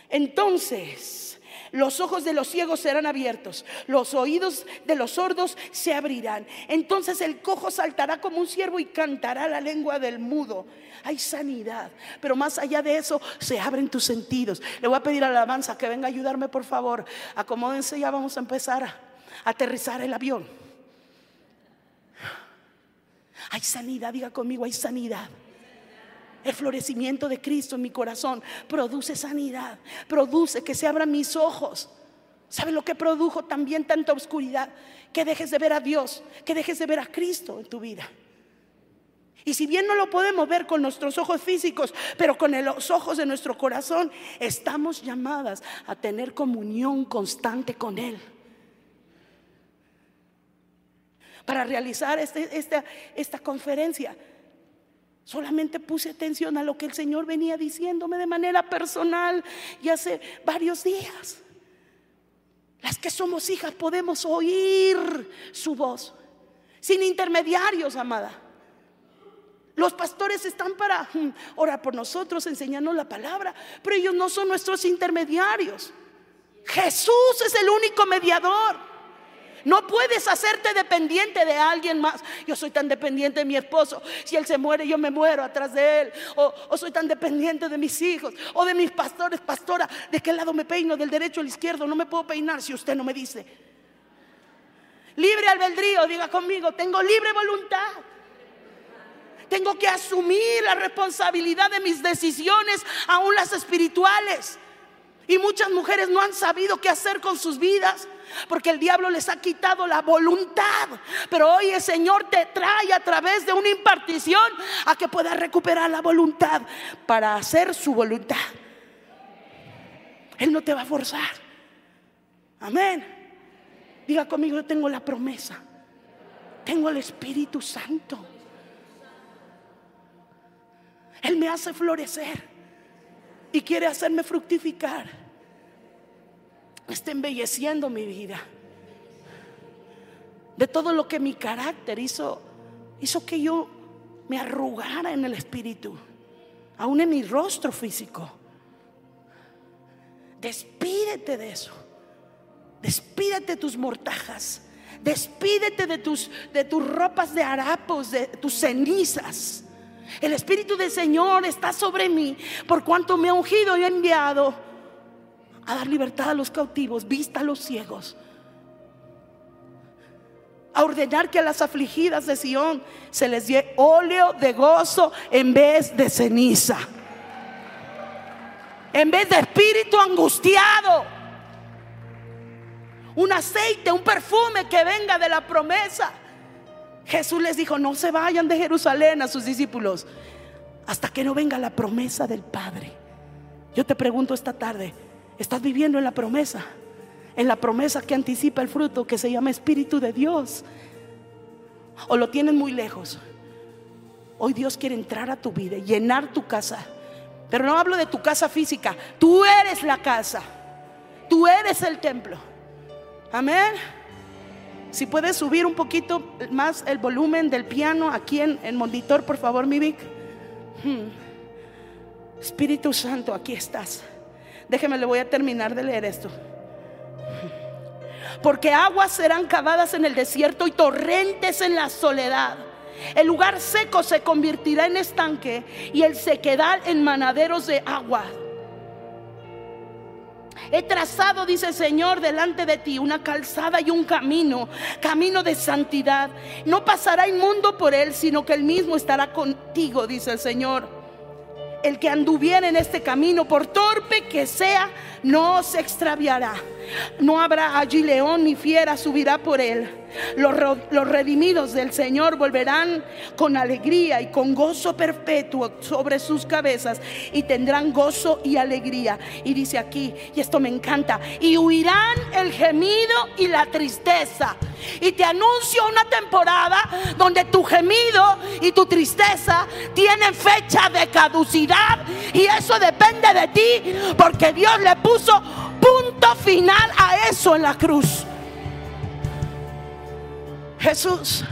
Entonces, los ojos de los ciegos serán abiertos, los oídos de los sordos se abrirán. Entonces el cojo saltará como un ciervo y cantará la lengua del mudo. Hay sanidad, pero más allá de eso se abren tus sentidos. Le voy a pedir a la alabanza que venga a ayudarme, por favor. Acomódense, ya vamos a empezar a aterrizar el avión. Hay sanidad, diga conmigo, hay sanidad. El florecimiento de Cristo en mi corazón produce sanidad, produce que se abran mis ojos. ¿Sabe lo que produjo también tanta oscuridad? Que dejes de ver a Dios, que dejes de ver a Cristo en tu vida. Y si bien no lo podemos ver con nuestros ojos físicos, pero con los ojos de nuestro corazón, estamos llamadas a tener comunión constante con Él. Para realizar este, esta, esta conferencia, Solamente puse atención a lo que el Señor venía diciéndome de manera personal y hace varios días. Las que somos hijas podemos oír su voz sin intermediarios, amada. Los pastores están para mm, orar por nosotros, enseñarnos la palabra, pero ellos no son nuestros intermediarios. Jesús es el único mediador. No puedes hacerte dependiente de alguien más. Yo soy tan dependiente de mi esposo. Si él se muere, yo me muero atrás de él. O, soy tan dependiente de mis hijos. O de mis pastores. Pastora, ¿de qué lado me peino? ¿Del derecho o del izquierdo? No me puedo peinar si usted no me dice. Libre albedrío, diga conmigo, tengo libre voluntad. Tengo que asumir la responsabilidad de mis decisiones, aún las espirituales. Y muchas mujeres no han sabido qué hacer con sus vidas porque el diablo les ha quitado la voluntad. Pero hoy el Señor te trae a través de una impartición a que puedas recuperar la voluntad para hacer su voluntad. Él no te va a forzar. Amén. Diga conmigo, yo tengo la promesa. Tengo el Espíritu Santo. Él me hace florecer y quiere hacerme fructificar. Está embelleciendo mi vida. De todo lo que mi carácter hizo, hizo que yo me arrugara en el espíritu, aún en mi rostro físico. Despídete de eso. Despídete de tus mortajas. Despídete de tus, de tus ropas de harapos, de tus cenizas. El Espíritu del Señor está sobre mí por cuanto me ha ungido y enviado a dar libertad a los cautivos, vista a los ciegos, a ordenar que a las afligidas de Sión se les dé óleo de gozo en vez de ceniza, en vez de espíritu angustiado, un aceite, un perfume que venga de la promesa. Jesús les dijo, no se vayan de Jerusalén a sus discípulos hasta que no venga la promesa del Padre. Yo te pregunto esta tarde, ¿estás viviendo en la promesa? En la promesa que anticipa el fruto que se llama Espíritu de Dios. ¿O lo tienes muy lejos? Hoy Dios quiere entrar a tu vida, llenar tu casa. Pero no hablo de tu casa física. Tú eres la casa. Tú eres el templo. Amén. Si puedes subir un poquito más el volumen del piano aquí en el monitor, por favor, mi Vic. Hmm. Espíritu Santo, aquí estás. Déjeme, le voy a terminar de leer esto. Porque aguas serán cavadas en el desierto y torrentes en la soledad. El lugar seco se convertirá en estanque y el sequedal en manaderos de agua. He trazado, dice el Señor, delante de ti una calzada y un camino, camino de santidad. No pasará inmundo por él, sino que él mismo estará contigo, dice el Señor. El que anduviera en este camino, por torpe que sea, no se extraviará. No habrá allí león ni fiera subirá por él. Los, los, redimidos del Señor volverán con alegría y con gozo perpetuo sobre sus cabezas y tendrán gozo y alegría. Y dice aquí, y esto me encanta, y huirán el gemido y la tristeza. Y te anuncio una temporada donde tu gemido y tu tristeza tienen fecha de caducidad y eso depende de ti porque Dios le puso punto final a eso en la cruz. Jesús,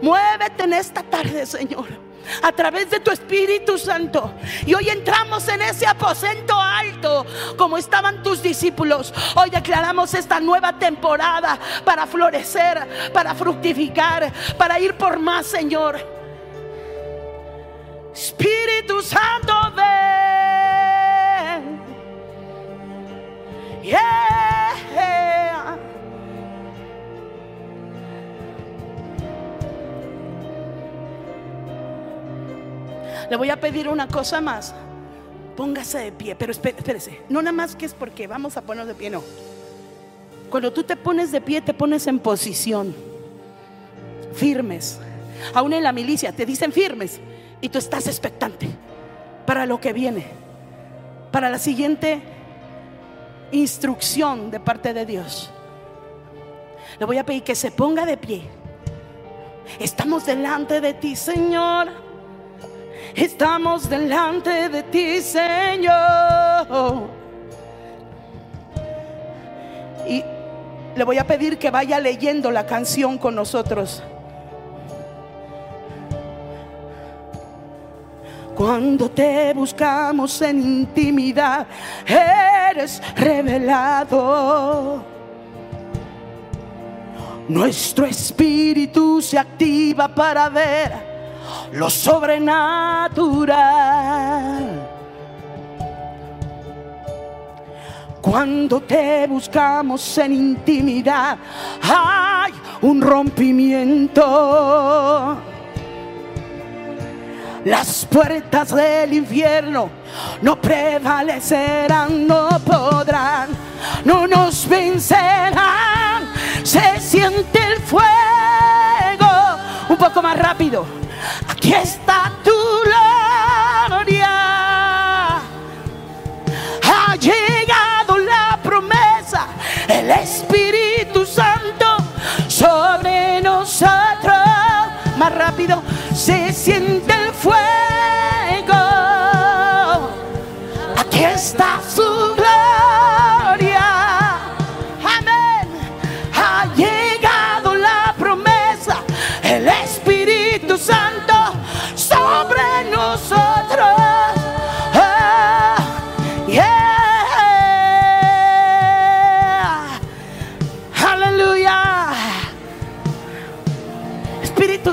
muévete en esta tarde, Señor a través de tu Espíritu Santo. Y hoy entramos en ese aposento alto como estaban tus discípulos. Hoy declaramos esta nueva temporada para florecer, para fructificar, para ir por más, Señor. Espíritu Santo, ven. Le voy a pedir una cosa más. Póngase de pie, pero espérese. No nada más que es porque vamos a ponernos de pie, no. Cuando tú te pones de pie, te pones en posición. Firmes. Aún en la milicia te dicen firmes y tú estás expectante para lo que viene. Para la siguiente instrucción de parte de Dios. Le voy a pedir que se ponga de pie. Estamos delante de ti, Señor. Estamos delante de ti, Señor. Y le voy a pedir que vaya leyendo la canción con nosotros. Cuando te buscamos en intimidad, eres revelado. Nuestro espíritu se activa para ver lo sobrenatural. Cuando te buscamos en intimidad, hay un rompimiento. Las puertas del infierno no prevalecerán, no podrán, no nos vencerán. Se siente el fuego. Un poco más rápido. Aquí está tu gloria. Ha llegado la promesa, el Espíritu Santo sobre nosotros. Más rápido, se siente el fuego. Aquí está su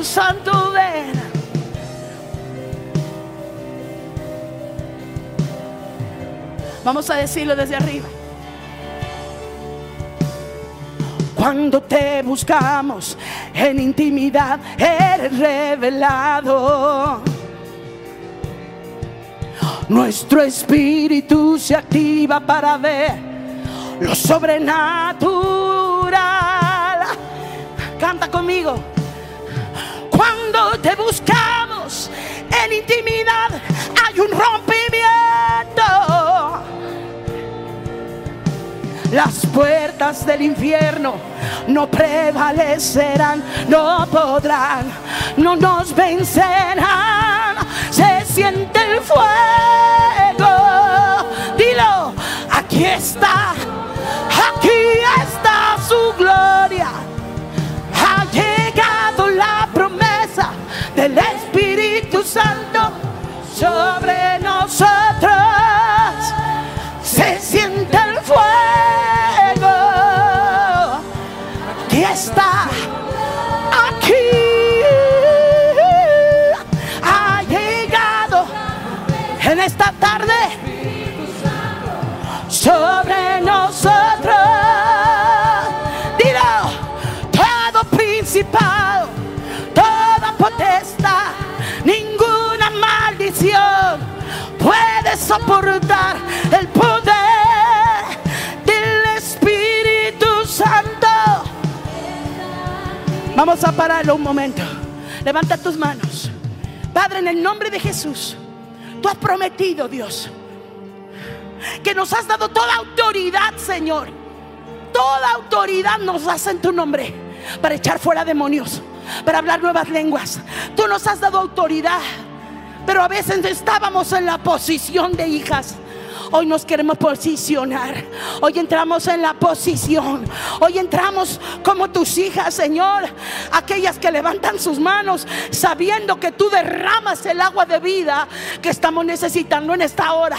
Santo, ven. Vamos a decirlo desde arriba. Cuando te buscamos en intimidad, eres revelado. Nuestro espíritu se activa para ver lo sobrenatural. Canta conmigo. Cuando te buscamos en intimidad, hay un rompimiento. Las puertas del infierno no prevalecerán, no podrán, no nos vencerán. Se siente el fuego. Sobre nosotros. Vamos a pararlo un momento. Levanta tus manos. Padre, en el nombre de Jesús, tú has prometido, Dios, que nos has dado toda autoridad, Señor. Toda autoridad nos das en tu nombre para echar fuera demonios, para hablar nuevas lenguas. Tú nos has dado autoridad, pero a veces estábamos en la posición de hijas. Hoy nos queremos posicionar. Hoy entramos en la posición. Hoy entramos como tus hijas, Señor. Aquellas que levantan sus manos sabiendo que tú derramas el agua de vida que estamos necesitando en esta hora.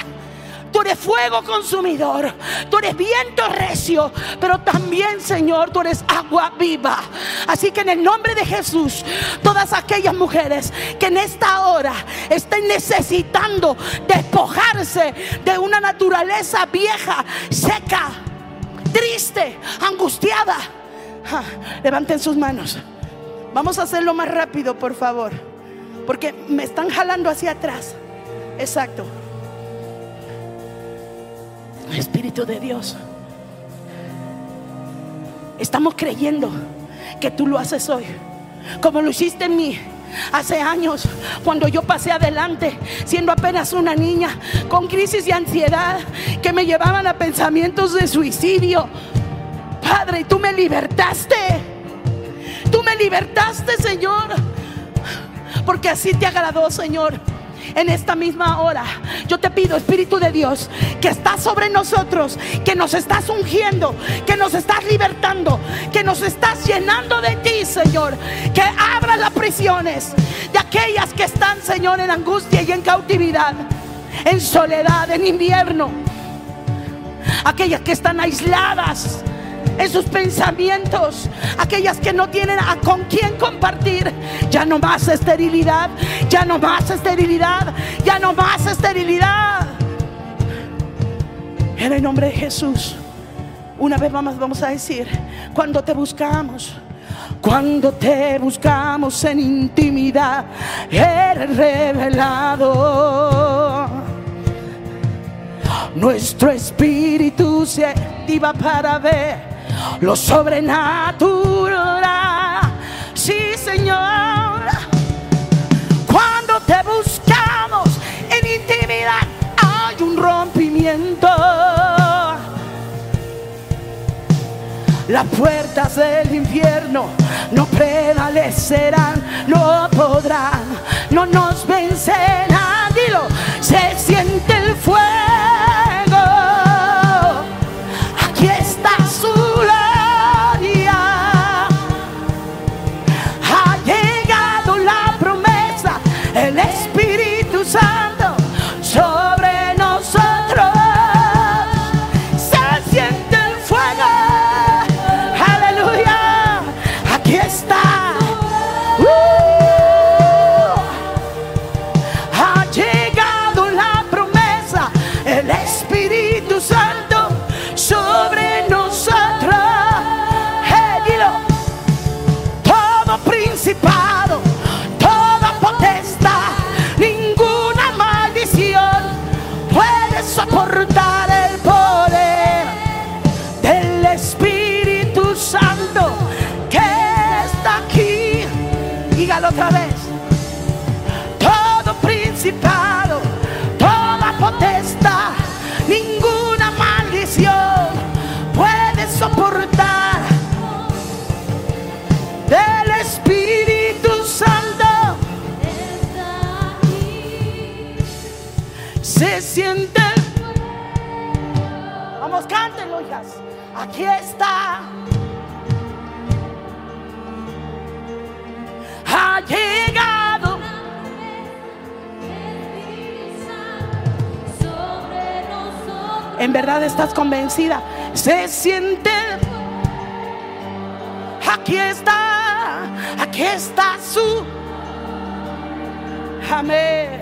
Tú eres fuego consumidor. Tú eres viento recio. Pero también, Señor, tú eres agua viva. Así que en el nombre de Jesús, todas aquellas mujeres que en esta hora estén necesitando despojarse de una naturaleza vieja, seca, triste, angustiada. Levanten sus manos. Vamos a hacerlo más rápido, por favor. Porque me están jalando hacia atrás. Exacto. Espíritu de Dios. Estamos creyendo que tú lo haces hoy. Como lo hiciste en mí. Hace años, cuando yo pasé adelante, siendo apenas una niña, con crisis de ansiedad que me llevaban a pensamientos de suicidio. Padre, tú me libertaste. Tú me libertaste, Señor. Porque así te agradó, Señor. En esta misma hora, yo te pido, Espíritu de Dios, que estás sobre nosotros, que nos estás ungiendo, que nos estás libertando, que nos estás llenando de ti, Señor. Que abras las prisiones de aquellas que están, Señor, en angustia y en cautividad, en soledad, en invierno. Aquellas que están aisladas en sus pensamientos, aquellas que no tienen a con quién compartir. Ya no más esterilidad, ya no más esterilidad, ya no más esterilidad. En el nombre de Jesús, una vez más vamos a decir, cuando te buscamos, Cuando te buscamos en intimidad, eres revelado. Nuestro espíritu se activa para ver lo sobrenatural. Sí, Señor. Cuando te buscamos en intimidad, hay un rompimiento. Las puertas del infierno no prevalecerán, no podrán, no nos vencerán. Dilo, se siente el fuego. Otra vez. Todo principado, toda potestad, ninguna maldición puede soportar del Espíritu Santo. Se siente. Vamos, cántenlo, hijas. Aquí está. En verdad estás convencida. Se siente. Aquí está, aquí está su. Amén.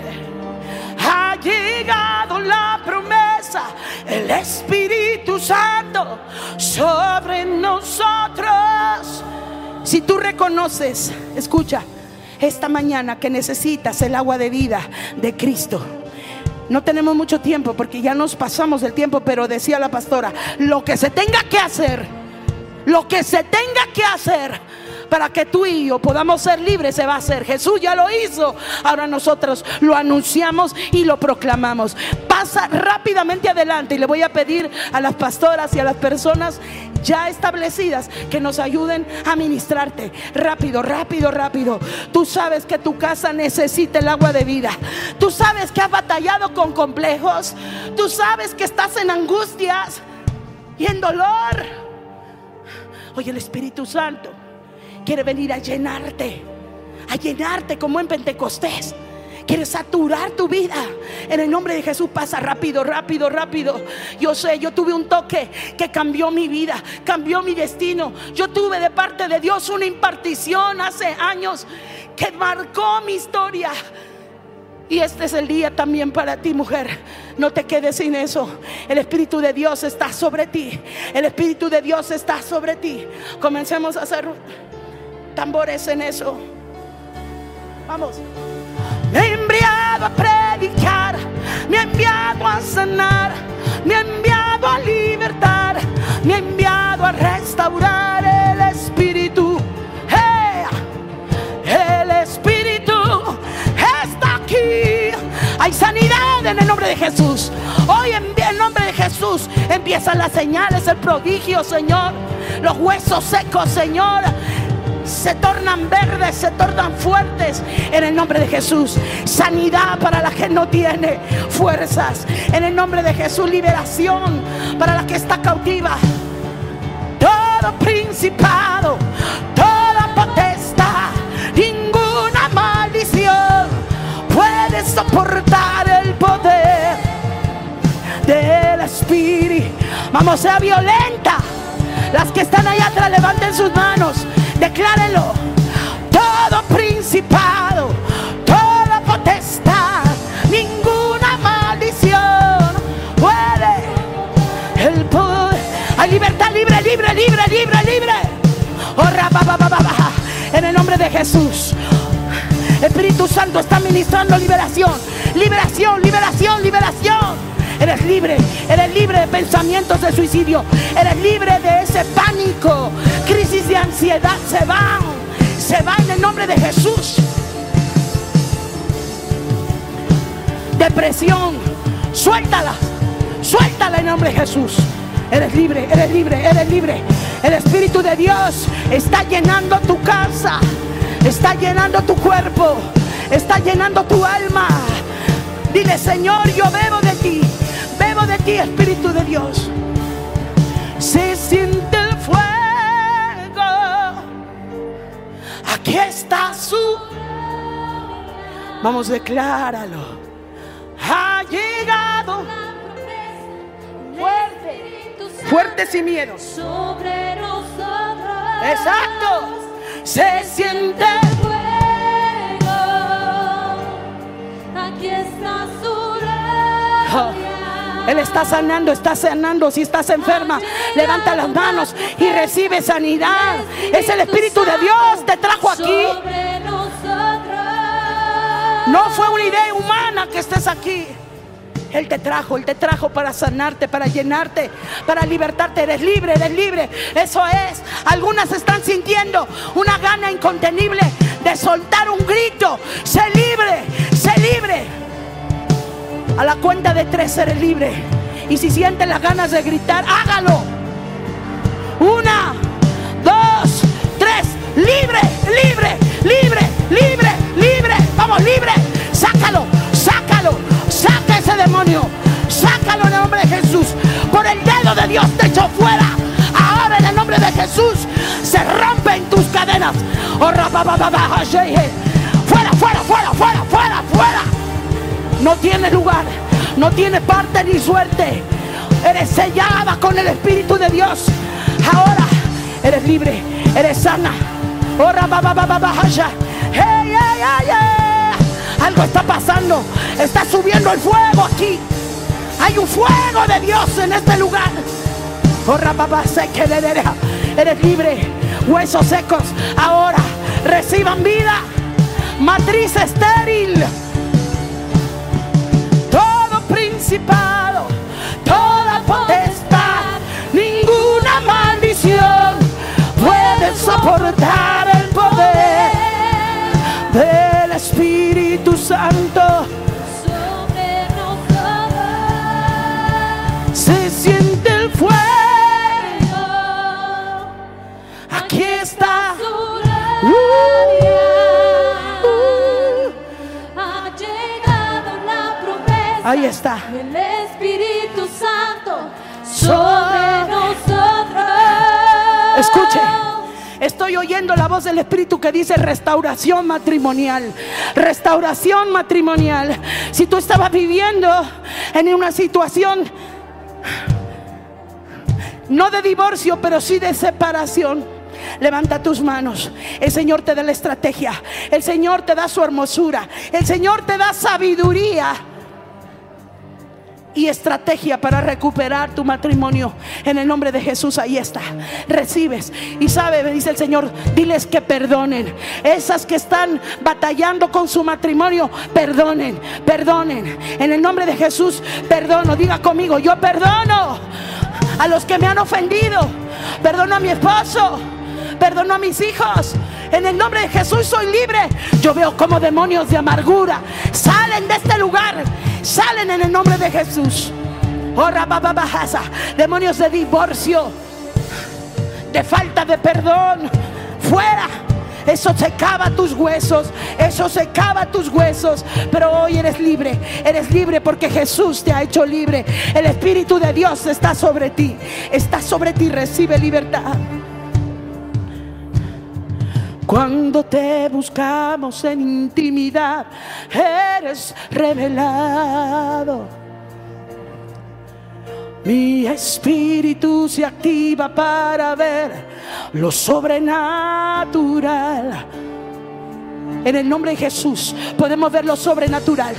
Ha llegado la promesa, el Espíritu Santo sobre nosotros. Si tú reconoces, escucha, esta mañana que necesitas el agua de vida de Cristo. No tenemos mucho tiempo porque ya nos pasamos el tiempo, pero decía la pastora, lo que se tenga que hacer lo que se tenga que hacer para que tú y yo podamos ser libres se va a hacer. Jesús ya lo hizo. Ahora nosotros lo anunciamos y lo proclamamos. Pasa rápidamente adelante y le voy a pedir a las pastoras y a las personas ya establecidas que nos ayuden a ministrarte. Rápido, rápido, rápido. Tú sabes que tu casa necesita el agua de vida. Tú sabes que has batallado con complejos. Tú sabes que estás en angustias y en dolor. Hoy el Espíritu Santo quiere venir a llenarte, a llenarte como en Pentecostés. Quiere saturar tu vida. En el nombre de Jesús pasa rápido, rápido, rápido. Yo sé, yo tuve un toque que cambió mi vida, cambió mi destino. Yo tuve de parte de Dios una impartición hace años que marcó mi historia. Y este es el día también para ti, mujer. No te quedes sin eso. El Espíritu de Dios está sobre ti. El Espíritu de Dios está sobre ti. Comencemos a hacer tambores en eso. Vamos. Me ha enviado a predicar, me ha enviado a sanar, me ha enviado a libertar, me ha enviado a restaurar el espíritu. El espíritu está aquí. Hay sanidad en el nombre de Jesús. Hoy en el nombre de Jesús empiezan las señales, el prodigio, Señor. Los huesos secos, Señor se tornan verdes, se tornan fuertes en el nombre de Jesús. Sanidad para la que no tiene fuerzas. En el nombre de Jesús, liberación para la que está cautiva. Todo principado, toda potestad, ninguna maldición puede soportar el poder del Espíritu. Vamos, sea violenta. Las que están allá atrás, levanten sus manos. Declárenlo. Todo principado, toda potestad, ninguna maldición puede. El poder. Hay libertad libre, libre, libre, libre, libre. Oh, ba, ba, ba, de Jesús. Espíritu Santo está ministrando liberación, liberación, liberación, liberación. Eres libre, eres libre de pensamientos de suicidio, eres libre de ese pánico, crisis de ansiedad, se van, se va en el nombre de Jesús. Depresión, suéltala, suéltala en nombre de Jesús. Eres libre, eres libre, eres libre. El Espíritu de Dios está llenando tu casa, está llenando tu cuerpo, está llenando tu alma. Dile, Señor, yo bebo de ti, Espíritu de Dios. Se siente el fuego. Aquí está su. Vamos, decláralo. Ha llegado fuerte, fuerte sin miedo. Sobre nosotros. Exacto. Se siente fuego. Aquí está su Ah, Él está sanando, está sanando. Si estás enferma, levanta las manos y recibe sanidad. Es el Espíritu de Dios, te trajo aquí. No fue una idea humana que estés aquí. Él te trajo, Él te trajo para sanarte, para llenarte, para libertarte. Eres libre, eres libre. Eso es. Algunas están sintiendo una gana incontenible de soltar un grito. Sé libre, sé libre. A la cuenta de tres eres libre. Y si sientes las ganas de gritar, hágalo. Una, dos, tres. Libre, libre, libre, libre, libre. Vamos, libre. Sácalo, sácalo. Saca ese demonio. Sácalo en el nombre de Jesús. Por el dedo de Dios te echó fuera. Ahora en el nombre de Jesús se rompen tus cadenas. Oh. Fuera, fuera, fuera, fuera, fuera, fuera. No tiene lugar, no tiene parte ni suerte. Eres sellada con el Espíritu de Dios. Ahora eres libre, eres sana. Rababababajaya. Hey, hey, hey. Algo está pasando, está subiendo el fuego aquí. Hay un fuego de Dios en este lugar. Oh, rababasekelelea. Eres libre, huesos secos. Ahora reciban vida. Matriz estéril principado, toda potestad, ninguna maldición puede soportar el poder del Espíritu Santo. Sobre nosotros. Se siente el fuego, Ahí está. El Espíritu Santo So- sobre nosotros. Escuche, estoy oyendo la voz del Espíritu que dice restauración matrimonial. Restauración matrimonial. Si tú estabas viviendo en una situación no de divorcio, pero sí de separación. Levanta tus manos. El Señor te da la estrategia. El Señor te da su hermosura. El Señor te da sabiduría y estrategia para recuperar tu matrimonio. En el nombre de Jesús, ahí está. Recibes. Y sabe, dice el Señor, diles que perdonen. Esas que están batallando con su matrimonio, perdonen, perdonen. En el nombre de Jesús, perdono. Diga conmigo, yo perdono a los que me han ofendido. Perdono a mi esposo. Perdono a mis hijos. En el nombre de Jesús soy libre. Yo veo como demonios de amargura salen de este lugar. Salen en el nombre de Jesús. Oh. Demonios de divorcio. De falta de perdón. Fuera. Eso secaba tus huesos. Eso secaba tus huesos. Pero hoy eres libre. Eres libre porque Jesús te ha hecho libre. El Espíritu de Dios está sobre ti. Está sobre ti. Recibe libertad. Cuando te buscamos en intimidad, eres revelado. Mi espíritu se activa para ver lo sobrenatural. En el nombre de Jesús podemos ver lo sobrenatural.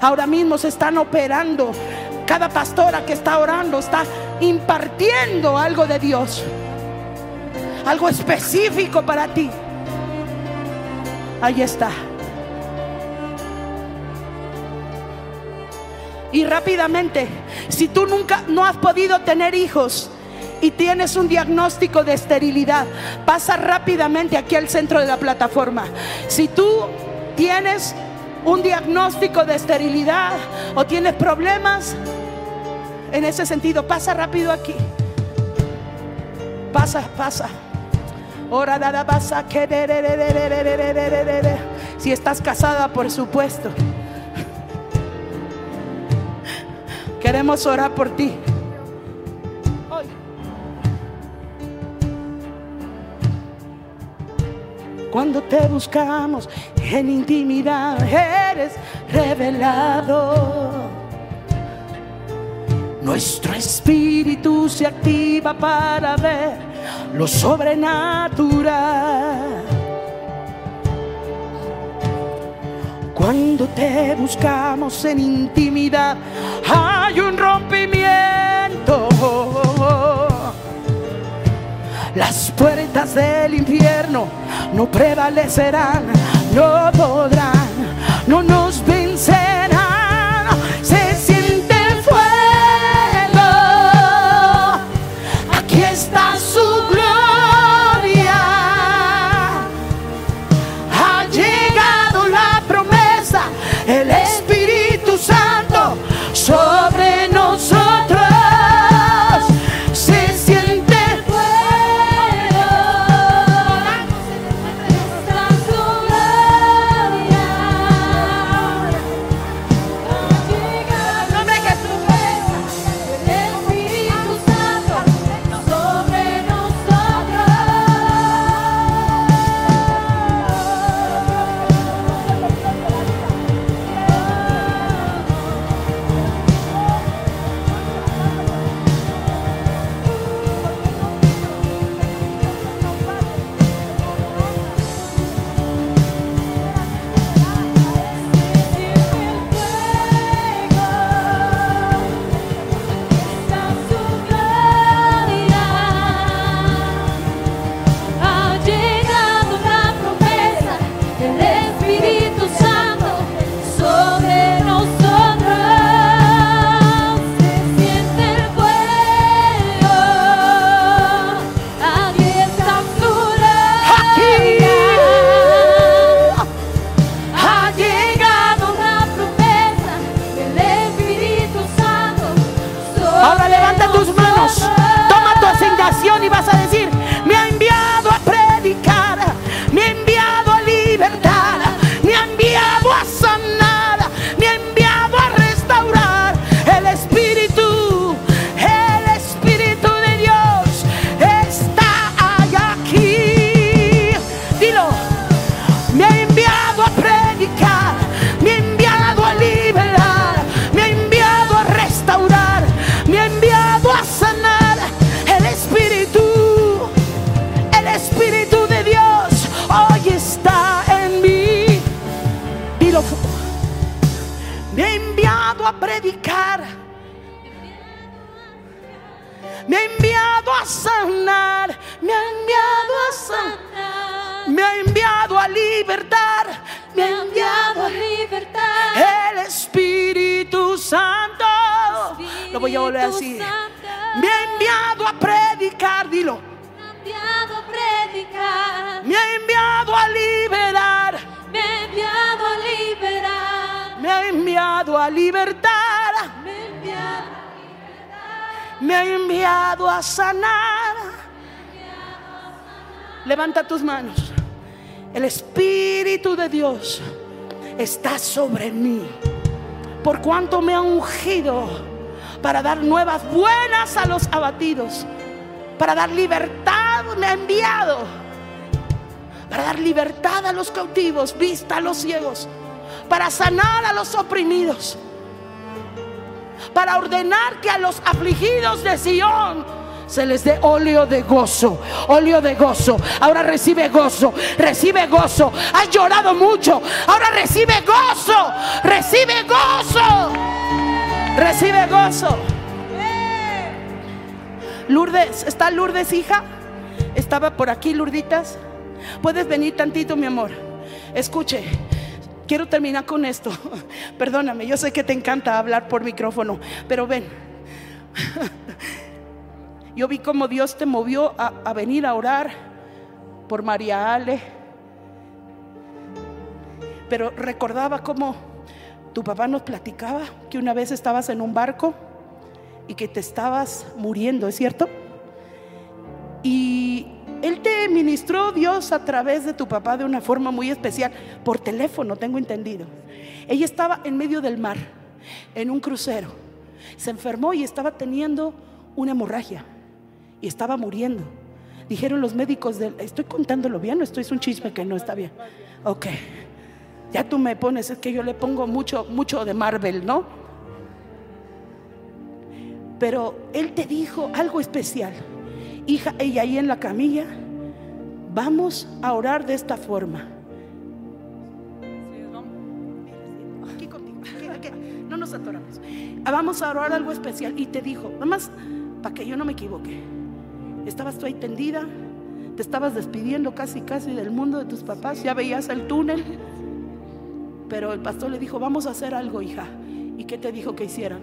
Ahora mismo se están operando. Cada pastora que está orando está impartiendo algo de Dios algo específico para ti. Ahí está. Y rápidamente, si tú nunca no has podido tener hijos y tienes un diagnóstico de esterilidad, pasa rápidamente aquí al centro de la plataforma. Si tú tienes un diagnóstico de esterilidad o tienes problemas en ese sentido, pasa rápido aquí. Pasa, pasa. Ora, dada, pasa. Si estás casada, por supuesto. Queremos orar por ti. Cuando te buscamos en intimidad, eres revelado. Nuestro espíritu se activa para ver lo sobrenatural. Cuando te buscamos en intimidad, hay un rompimiento. Las puertas del infierno no prevalecerán, no podrán, no nos. Tus manos. El Espíritu de Dios está sobre mí. Por cuanto me ha ungido para dar nuevas buenas a los abatidos, para dar libertad, me ha enviado. Para dar libertad a los cautivos, vista a los ciegos, para sanar a los oprimidos, para ordenar que a los afligidos de Sión se les dé óleo de gozo, óleo de gozo. Ahora recibe gozo, recibe gozo. Has llorado mucho, ahora recibe gozo, recibe gozo, recibe gozo. Lourdes, ¿está Lourdes hija? Estaba por aquí, Lourditas. Puedes venir tantito, mi amor. escuche, quiero terminar con esto. Perdóname, yo sé que te encanta hablar por micrófono, pero ven. Yo vi cómo Dios te movió a, venir a orar por María Ale. Pero recordaba cómo tu papá nos platicaba que una vez estabas en un barco y que te estabas muriendo, ¿es cierto? Y él te ministró Dios a través de tu papá de una forma muy especial, por teléfono, tengo entendido. Ella estaba en medio del mar, en un crucero. Se enfermó y estaba teniendo una hemorragia y estaba muriendo. Dijeron los médicos estoy contándolo bien o esto es un chisme que no está bien. Ok. Ya tú me pones, es que yo le pongo mucho, mucho de Marvel, ¿no? Pero él te dijo algo especial. Hija, ella ahí en la camilla, vamos a orar de esta forma. No nos atoramos. Vamos a orar algo especial. Y te dijo, nada más para que yo no me equivoque. Estabas tú ahí tendida, te estabas despidiendo casi, casi del mundo de tus papás, ya veías el túnel. Pero el pastor le dijo, vamos a hacer algo, hija. ¿Y qué te dijo que hicieran?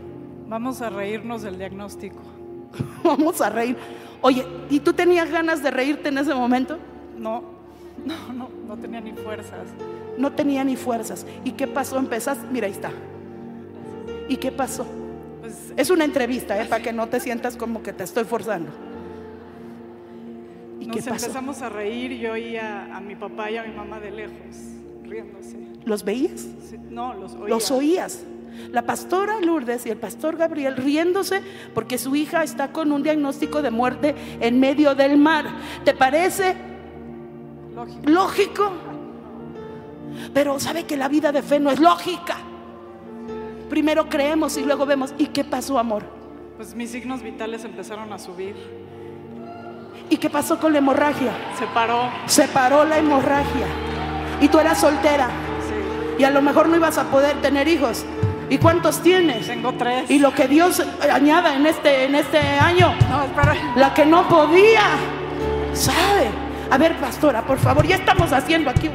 Vamos a reírnos del diagnóstico. Vamos a reír. Oye, ¿y tú tenías ganas de reírte en ese momento? No, no, no, no tenía ni fuerzas. No tenía ni fuerzas. ¿Y qué pasó? Empezaste, mira, ahí está. ¿Y qué pasó? Pues Es una entrevista, ¿eh? para que no te sientas como que te estoy forzando. ¿Y qué nos pasó? empezamos a reír y yo oía a mi papá y a mi mamá de lejos, riéndose. ¿Los veías? Sí, no, los oía. Los oías. La pastora Lourdes y el pastor Gabriel riéndose porque su hija está con un diagnóstico de muerte en medio del mar. ¿Te parece Lógico. lógico? Pero sabe que la vida de fe no es lógica. Primero creemos y luego vemos. ¿Y qué pasó, amor? Pues mis signos vitales empezaron a subir. ¿Y qué pasó con la hemorragia? Se paró. Se paró la hemorragia. Y tú eras soltera. Sí. Y a lo mejor no ibas a poder tener hijos. ¿Y cuántos tienes? Tengo tres. Y lo que Dios añada en este, en este año. No, espera. La que no podía. ¿Sabe? A ver, pastora, por favor, ya estamos haciendo aquí.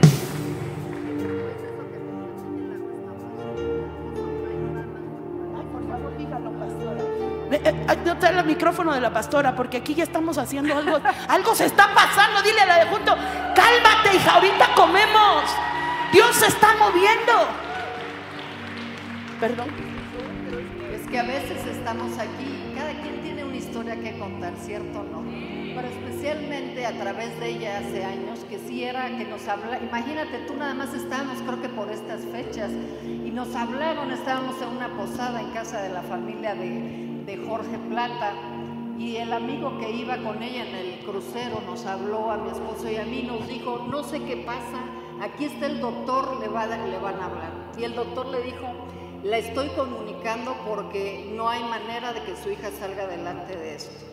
No te el micrófono de la pastora, porque aquí ya estamos haciendo algo. Algo se está pasando. Dile a la de junto, cálmate, hija, ahorita comemos. Dios se está moviendo. Perdón. Es que a veces estamos aquí, cada quien tiene una historia que contar, ¿cierto o no? Pero especialmente a través de ella hace años, que sí era que nos habla, imagínate, tú nada más estábamos, creo que por estas fechas, y nos hablaron, estábamos en una posada en casa de la familia de, de Jorge Plata, y el amigo que iba con ella en el crucero nos habló a mi esposo y a mí, nos dijo, no sé qué pasa, aquí está el doctor, le, va le van a hablar. Y el doctor le dijo, la estoy comunicando porque no hay manera de que su hija salga adelante de esto.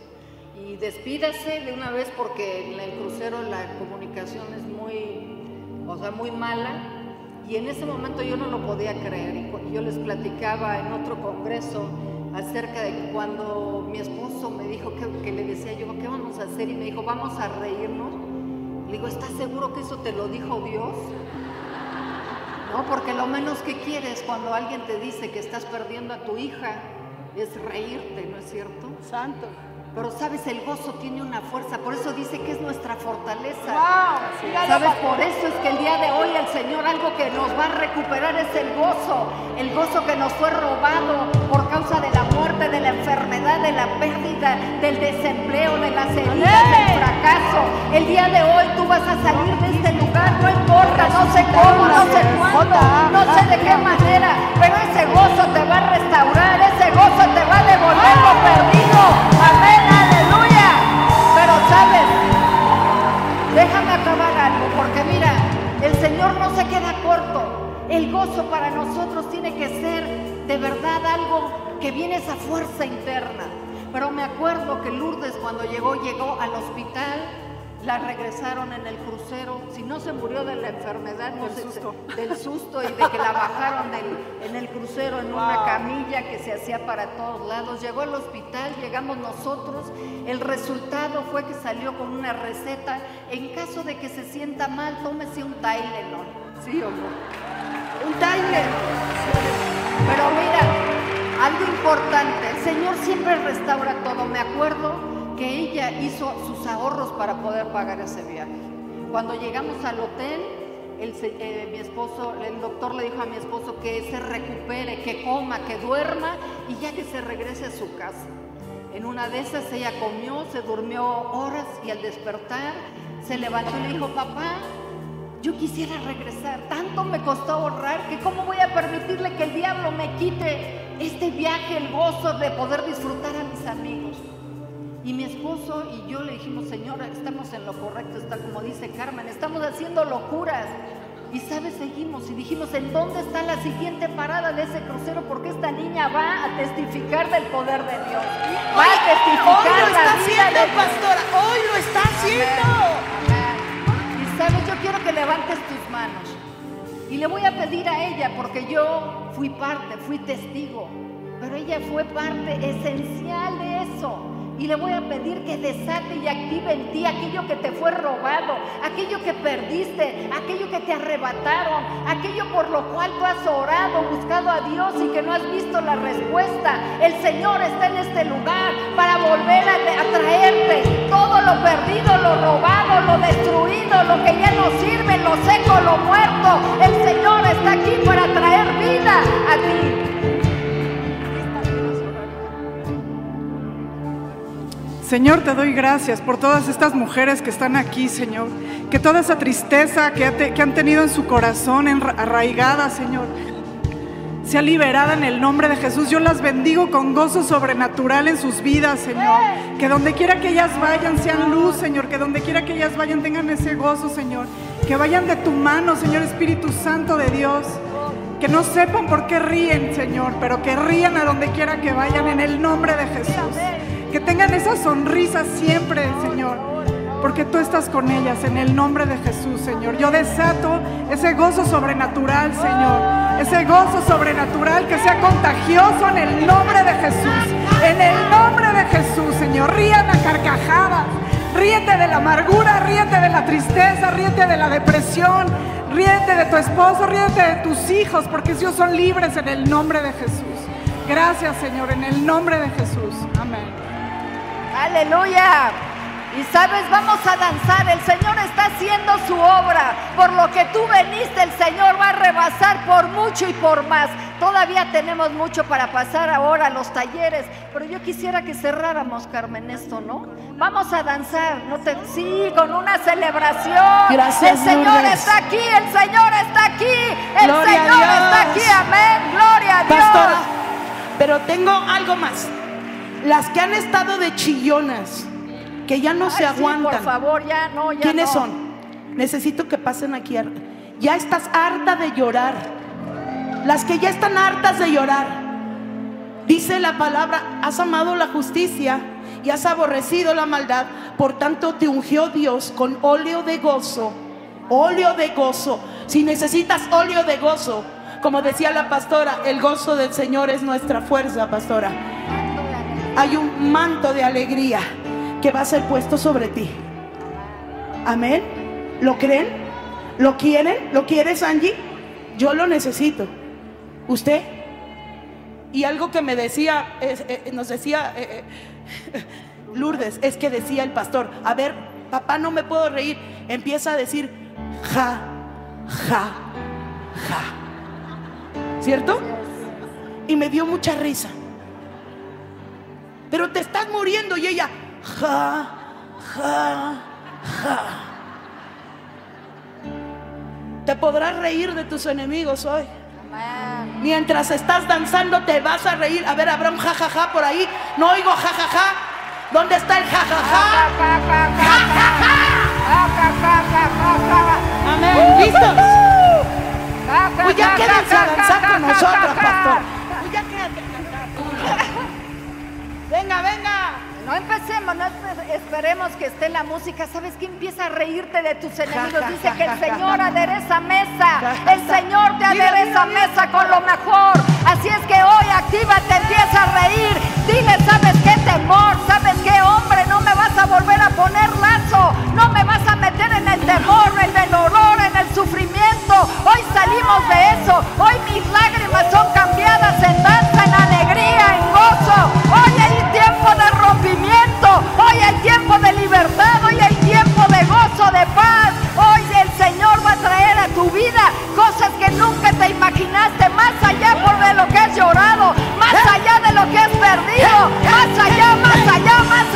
Y despídase de una vez porque en el crucero la comunicación es muy, o sea, muy mala. Y en ese momento yo no lo podía creer. Yo les platicaba en otro congreso acerca de cuando mi esposo me dijo que, que le decía yo, ¿qué vamos a hacer? Y me dijo, vamos a reírnos. Le digo, ¿estás seguro que eso te lo dijo Dios? No, porque lo menos que quieres cuando alguien te dice que estás perdiendo a tu hija es reírte, ¿no es cierto? Santo. Pero sabes, el gozo tiene una fuerza, por eso dice que es nuestra fortaleza. Wow. Sabes, por eso es que el día de hoy el Señor algo que nos va a recuperar es el gozo, el gozo que nos fue robado por causa de la muerte, de la enfermedad, de la pérdida, del desempleo, de las heridas, del fracaso. El día de hoy tú vas a salir de este lugar, no importa, no sé cómo, no sé cuándo, no sé de qué manera, pero ese gozo te va a restaurar, ese gozo te va a devolver lo perdido. El gozo para nosotros tiene que ser de verdad algo que viene esa fuerza interna. Pero me acuerdo que Lourdes cuando llegó, llegó al hospital, la regresaron en el crucero. Si no se murió de la enfermedad, no Del susto. del susto y de que la bajaron del- en el crucero en una camilla que se hacía para todos lados. Llegó al hospital, llegamos nosotros. El resultado fue que salió con una receta. En caso de que se sienta mal, tómese un Tylenol. ¿Sí no? Un Tylenol. Pero mira, algo importante, el Señor siempre restaura todo. Me acuerdo que ella hizo sus ahorros para poder pagar ese viaje. Cuando llegamos al hotel, el, eh, mi esposo, el doctor le dijo a mi esposo que se recupere, que coma, que duerma y ya que se regrese a su casa. En una de esas ella comió, se durmió horas y al despertar se levantó y le dijo, papá, yo quisiera regresar, tanto me costó ahorrar que cómo voy a permitirle que el diablo me quite este viaje, el gozo de poder disfrutar a mis amigos. Y mi esposo y yo le dijimos, señora, estamos en lo correcto, está como dice Carmen, estamos haciendo locuras. Y sabes, seguimos y dijimos, ¿en dónde está la siguiente parada de ese crucero? Porque esta niña va a testificar del poder de Dios. Va a testificar Hoy lo la está vida haciendo, de pastora. Hoy lo está haciendo. Yo quiero que levantes tus manos. Y le voy a pedir a ella, porque yo fui parte, fui testigo, pero ella fue parte esencial de eso. Y le voy a pedir que desate y active en ti aquello que te fue robado, aquello que perdiste, aquello que te arrebataron, aquello por lo cual tú has orado, buscado a Dios y que no has visto la respuesta. El Señor está en este lugar para volver a, traerte todo lo perdido, lo robado, lo destruido, lo que ya no sirve, lo seco, lo muerto. El Señor está aquí para traer vida a ti. Señor, te doy gracias por todas estas mujeres que están aquí, Señor. Que toda esa tristeza que, han tenido en su corazón arraigada, Señor, sea liberada en el nombre de Jesús. Yo las bendigo con gozo sobrenatural en sus vidas, Señor. Que donde quiera que ellas vayan sean luz, Señor. Que donde quiera que ellas vayan tengan ese gozo, Señor. Que vayan de tu mano, Señor Espíritu Santo de Dios. Que no sepan por qué ríen, Señor, pero que rían a donde quiera que vayan en el nombre de Jesús. Que tengan esa sonrisa siempre, Señor, porque tú estás con ellas en el nombre de Jesús, Señor. Yo desato ese gozo sobrenatural, Señor. Ese gozo sobrenatural que sea contagioso en el nombre de Jesús. En el nombre de Jesús, Señor. Rían a carcajadas. Ríete de la amargura, ríete de la tristeza, ríete de la depresión, ríete de tu esposo, ríete de tus hijos, porque ellos son libres en el nombre de Jesús. Gracias, Señor, en el nombre de Jesús. Amén. Aleluya. Y sabes, vamos a danzar. El Señor está haciendo su obra. Por lo que tú veniste, el Señor va a rebasar por mucho y por más. Todavía tenemos mucho para pasar ahora a los talleres. Pero yo quisiera que cerráramos, Carmen, esto, ¿no? Vamos a danzar. No te... Sí, con una celebración. Gracias, El Señor Lourdes. está aquí. El Señor está aquí. El Gloria Señor está aquí. Amén. Gloria a Dios. Pastora, pero tengo algo más. Las que han estado de chillonas, que ya no Ay, se sí, aguantan. por favor, ya no, ya ¿Quiénes no. son? Necesito que pasen aquí. Ya estás harta de llorar. Las que ya están hartas de llorar. Dice la palabra, has amado la justicia y has aborrecido la maldad. Por tanto te ungió Dios con óleo de gozo. Óleo de gozo. Si necesitas óleo de gozo, como decía la pastora, el gozo del Señor es nuestra fuerza, pastora. Hay un manto de alegría que va a ser puesto sobre ti. Amén. ¿Lo creen? ¿Lo quieren? ¿Lo quieres, Angie? Yo lo necesito. ¿Usted? Y algo que me decía, es- eh, nos decía eh, eh, Lourdes, es que decía el pastor, a ver, papá, no me puedo reír. Empieza a decir, ja, ja, ja. ¿Cierto? Y me dio mucha risa. Pero te estás muriendo y ella, ja, ja, ja. Te podrás reír de tus enemigos hoy. Amén. Mientras estás danzando te vas a reír. A ver, habrá un jajaja por ahí. No oigo jajaja. ¿Dónde está el jajaja? Amén. ¿Listos? Pues ya quédense a danzar con nosotros, pastor. Venga, venga. No empecemos, no esperemos que esté la música. ¿Sabes qué? Empieza a reírte de tus enemigos. Dice que el Señor adereza mesa. El Señor te adereza mesa con lo mejor. Así es que hoy activa actívate, empieza a reír. Dile, ¿sabes qué temor? ¿Sabes qué hombre? No me vas a volver a poner lazo. No me vas a meter en el temor, en el dolor, en el sufrimiento. Hoy salimos de eso. Hoy mis lágrimas libertad, hoy hay tiempo de gozo, de paz. Hoy el Señor va a traer a tu vida cosas que nunca te imaginaste, más allá por de lo que has llorado, más eh. allá de lo que has perdido, eh. más allá, más allá, más allá.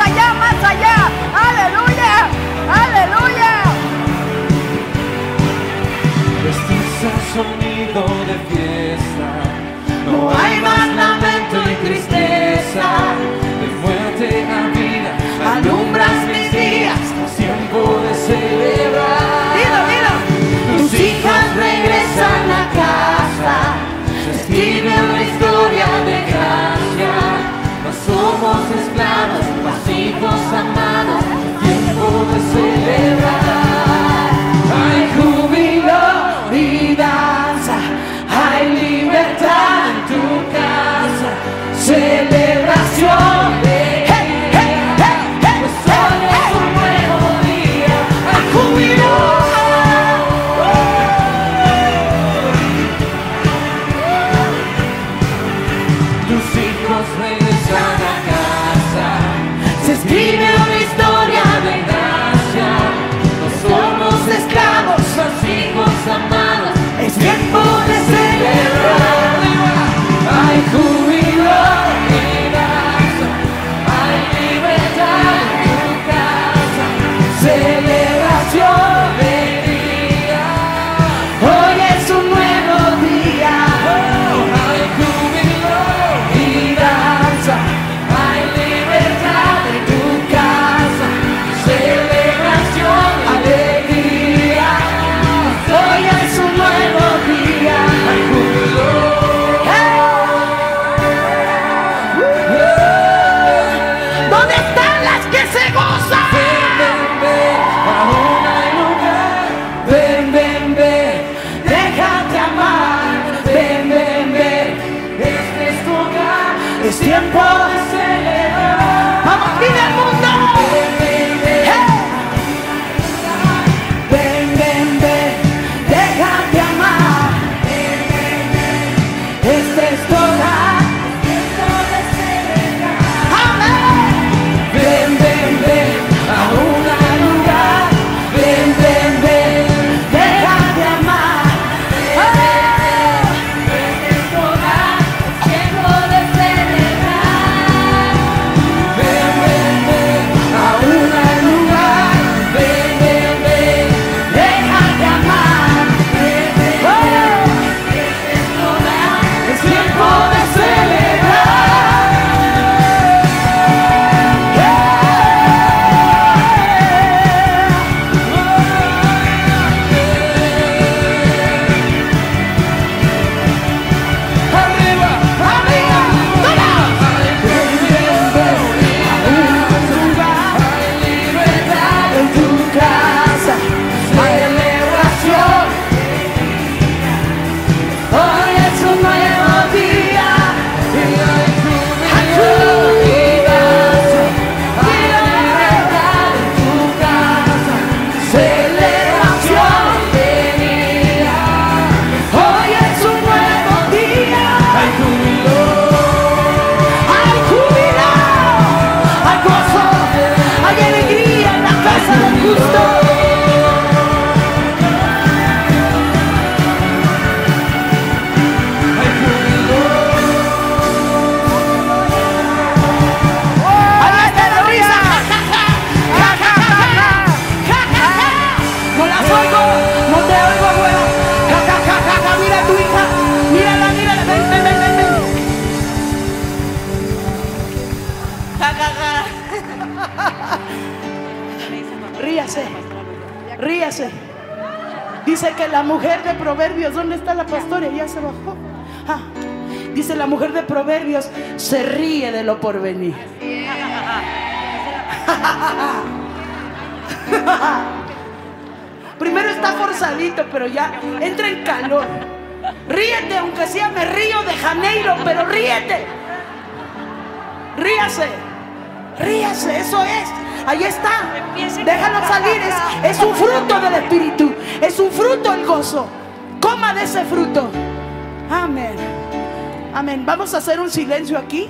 Silencio aquí.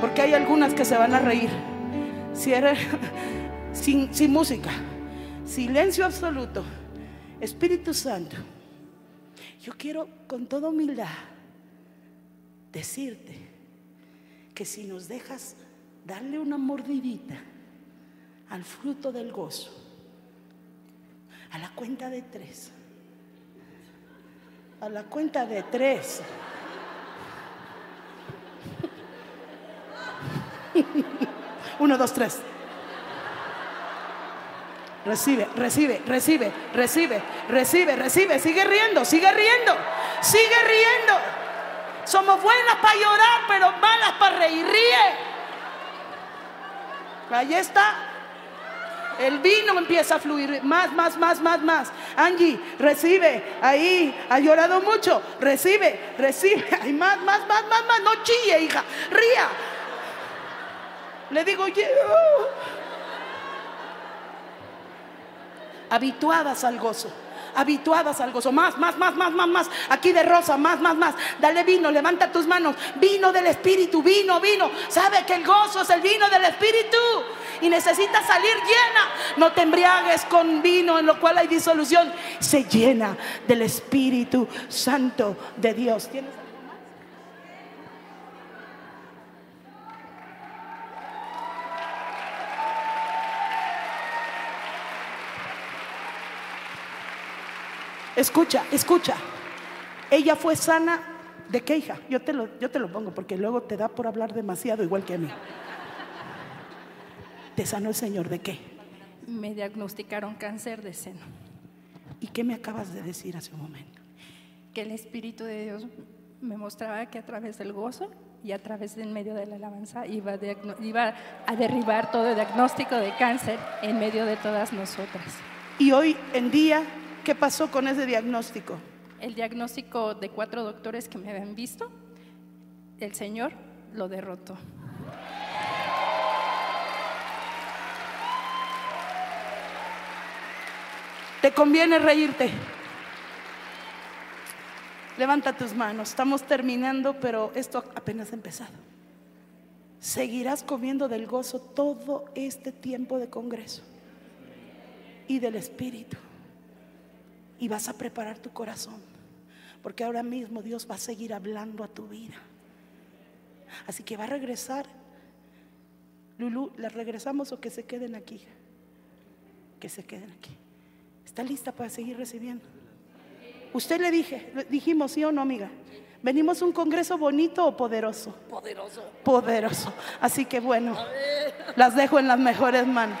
Porque hay algunas que se van a reír. Cierre sin, sin música. Silencio absoluto. Espíritu Santo. Yo quiero con toda humildad decirte que si nos dejas darle una mordidita al fruto del gozo, a la cuenta de tres, a la cuenta de tres, uno, dos, tres. Recibe, recibe, recibe, recibe, recibe, recibe. Sigue riendo, sigue riendo, sigue riendo. Somos buenas para llorar, pero malas para reír. Ríe. Ahí está. El vino empieza a fluir más, más, más, más, más. Angie, recibe. Ahí, ha llorado mucho. Recibe, recibe. Hay más, más, más, más, más. No chille, hija. Ría. Le digo, uh. habituadas al gozo. Habituadas al gozo. Más, más, más, más, más, más. Aquí de rosa, más, más, más. Dale vino, levanta tus manos. Vino del Espíritu, vino, vino. Sabe que el gozo es el vino del Espíritu. Y necesitas salir llena. No te embriagues con vino en lo cual hay disolución. Se llena del Espíritu Santo de Dios. ¿Tienes Escucha, escucha. Ella fue sana de qué hija? Yo te lo, yo te lo pongo porque luego te da por hablar demasiado igual que a mí. ¿Te sanó el Señor de qué? Me diagnosticaron cáncer de seno, ¿Y qué me acabas de decir hace un momento? que el Espíritu de Dios me mostraba que a través del gozo y a través del medio de la alabanza iba a, iba a derribar todo diagnóstico de cáncer en medio de todas nosotras. Y hoy en día, ¿qué pasó con ese diagnóstico? El diagnóstico de cuatro doctores que me habían visto, el Señor lo derrotó. Te conviene reírte. Levanta tus manos. Estamos terminando, pero esto apenas ha empezado. Seguirás comiendo del gozo todo este tiempo de congreso y del Espíritu. Y vas a preparar tu corazón, porque ahora mismo Dios va a seguir hablando a tu vida. Así que va a regresar. Lulu, ¿las regresamos o que se queden aquí? Que se queden aquí. ¿Está lista para seguir recibiendo? Usted le dije, le dijimos sí o no, amiga. ¿Venimos a un congreso bonito o poderoso? Poderoso. Poderoso. Así que bueno, las dejo en las mejores manos.